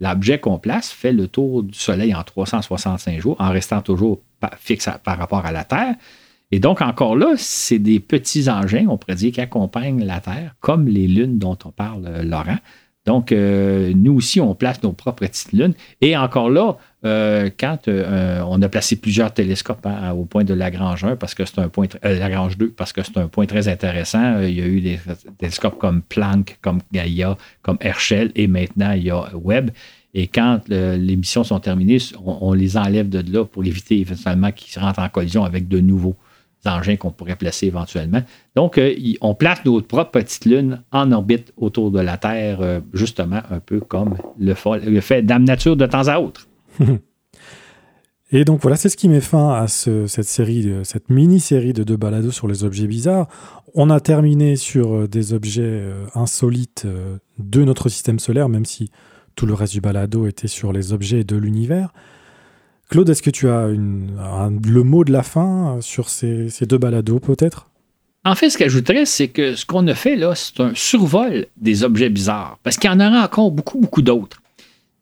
l'objet qu'on place fait le tour du Soleil en 365 jours, en restant toujours fixe par rapport à la Terre. Et donc, encore là, c'est des petits engins, on pourrait dire, qui accompagnent la Terre, comme les lunes dont on parle, euh, Laurent. Donc, euh, nous aussi, on place nos propres petites lunes. Et encore là, euh, quand on a placé plusieurs télescopes hein, au point de Lagrange 1, parce que c'est un point, Lagrange 2, parce que c'est un point très intéressant. il y a eu des télescopes comme Planck, comme Gaia, comme Herschel, et maintenant il y a Webb. Et quand les missions sont terminées, on, les enlève de là pour éviter éventuellement qu'ils rentrent en collision avec de nouveaux engins qu'on pourrait placer éventuellement. Donc, euh, on place notre propre petite lune en orbite autour de la Terre, euh, justement un peu comme le, fait Dame Nature de temps à autre. Et donc voilà, c'est ce qui met fin à cette série, cette mini-série de deux balados sur les objets bizarres. On a terminé sur euh, des objets insolites de notre système solaire, même si tout le reste du balado était sur les objets de l'univers. Claude, est-ce que tu as le mot de la fin sur ces, deux balados, peut-être? En fait, ce que j'ajouterais, c'est que ce qu'on a fait là, c'est un survol des objets bizarres, parce qu'il y en aura encore beaucoup, beaucoup d'autres.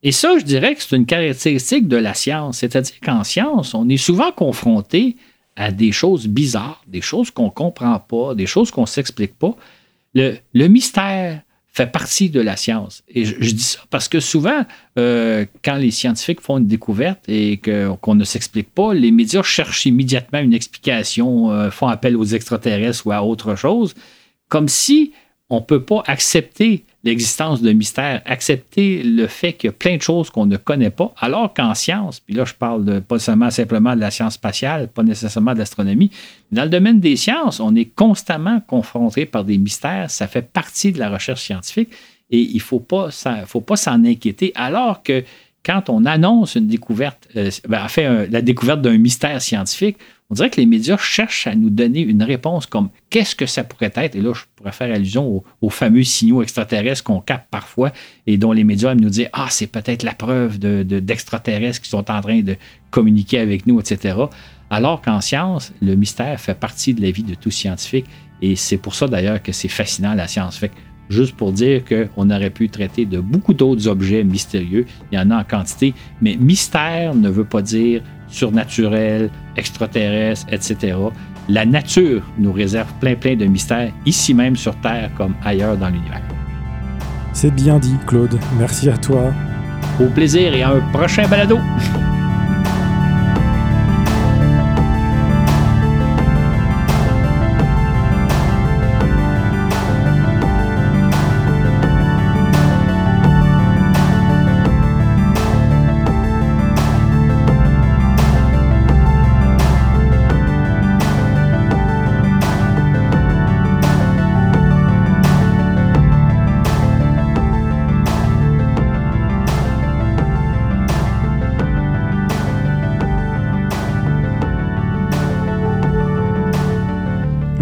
Et ça, je dirais que c'est une caractéristique de la science. C'est-à-dire qu'en science, on est souvent confronté à des choses bizarres, des choses qu'on ne comprend pas, des choses qu'on ne s'explique pas. Le mystère, fait partie de la science. Et je, dis ça parce que souvent, euh, quand les scientifiques font une découverte et qu'on ne s'explique pas, les médias cherchent immédiatement une explication, euh, font appel aux extraterrestres ou à autre chose, comme si on ne peut pas accepter l'existence de mystère, accepter le fait qu'il y a plein de choses qu'on ne connaît pas, alors qu'en science, puis là je parle pas seulement simplement de la science spatiale, pas nécessairement de l'astronomie, dans le domaine des sciences, on est constamment confronté par des mystères, ça fait partie de la recherche scientifique et il ne faut pas, faut pas s'en inquiéter, alors que quand on annonce une découverte, euh, ben, fait la découverte d'un mystère scientifique, on dirait que les médias cherchent à nous donner une réponse comme qu'est-ce que ça pourrait être? Et là, je pourrais faire allusion aux, fameux signaux extraterrestres qu'on capte parfois et dont les médias aiment nous dire Ah, c'est peut-être la preuve d'extraterrestres de, qui sont en train de communiquer avec nous, etc. Alors qu'en science, le mystère fait partie de la vie de tout scientifique. Et c'est pour ça d'ailleurs que c'est fascinant la science. Fait juste pour dire qu'on aurait pu traiter de beaucoup d'autres objets mystérieux. Il y en a en quantité, mais mystère ne veut pas dire surnaturel, extraterrestre, etc. La nature nous réserve plein plein de mystères, ici même sur Terre comme ailleurs dans l'univers. C'est bien dit, Claude. Merci à toi. Au plaisir et à un prochain balado.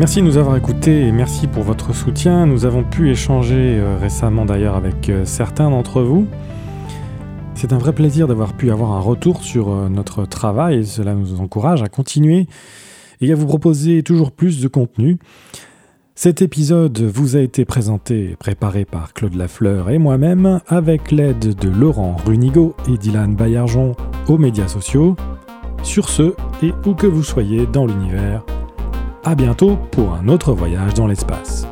Merci de nous avoir écoutés et merci pour votre soutien. Nous avons pu échanger euh, récemment d'ailleurs avec euh, certains d'entre vous. C'est un vrai plaisir d'avoir pu avoir un retour sur euh, notre travail cela nous encourage à continuer et à vous proposer toujours plus de contenu. Cet épisode vous a été présenté et préparé par Claude Lafleur et moi-même avec l'aide de Laurent Runigo et Dylan Bayarjon aux médias sociaux. Sur ce, et où que vous soyez dans l'univers, à bientôt pour un autre voyage dans l'espace.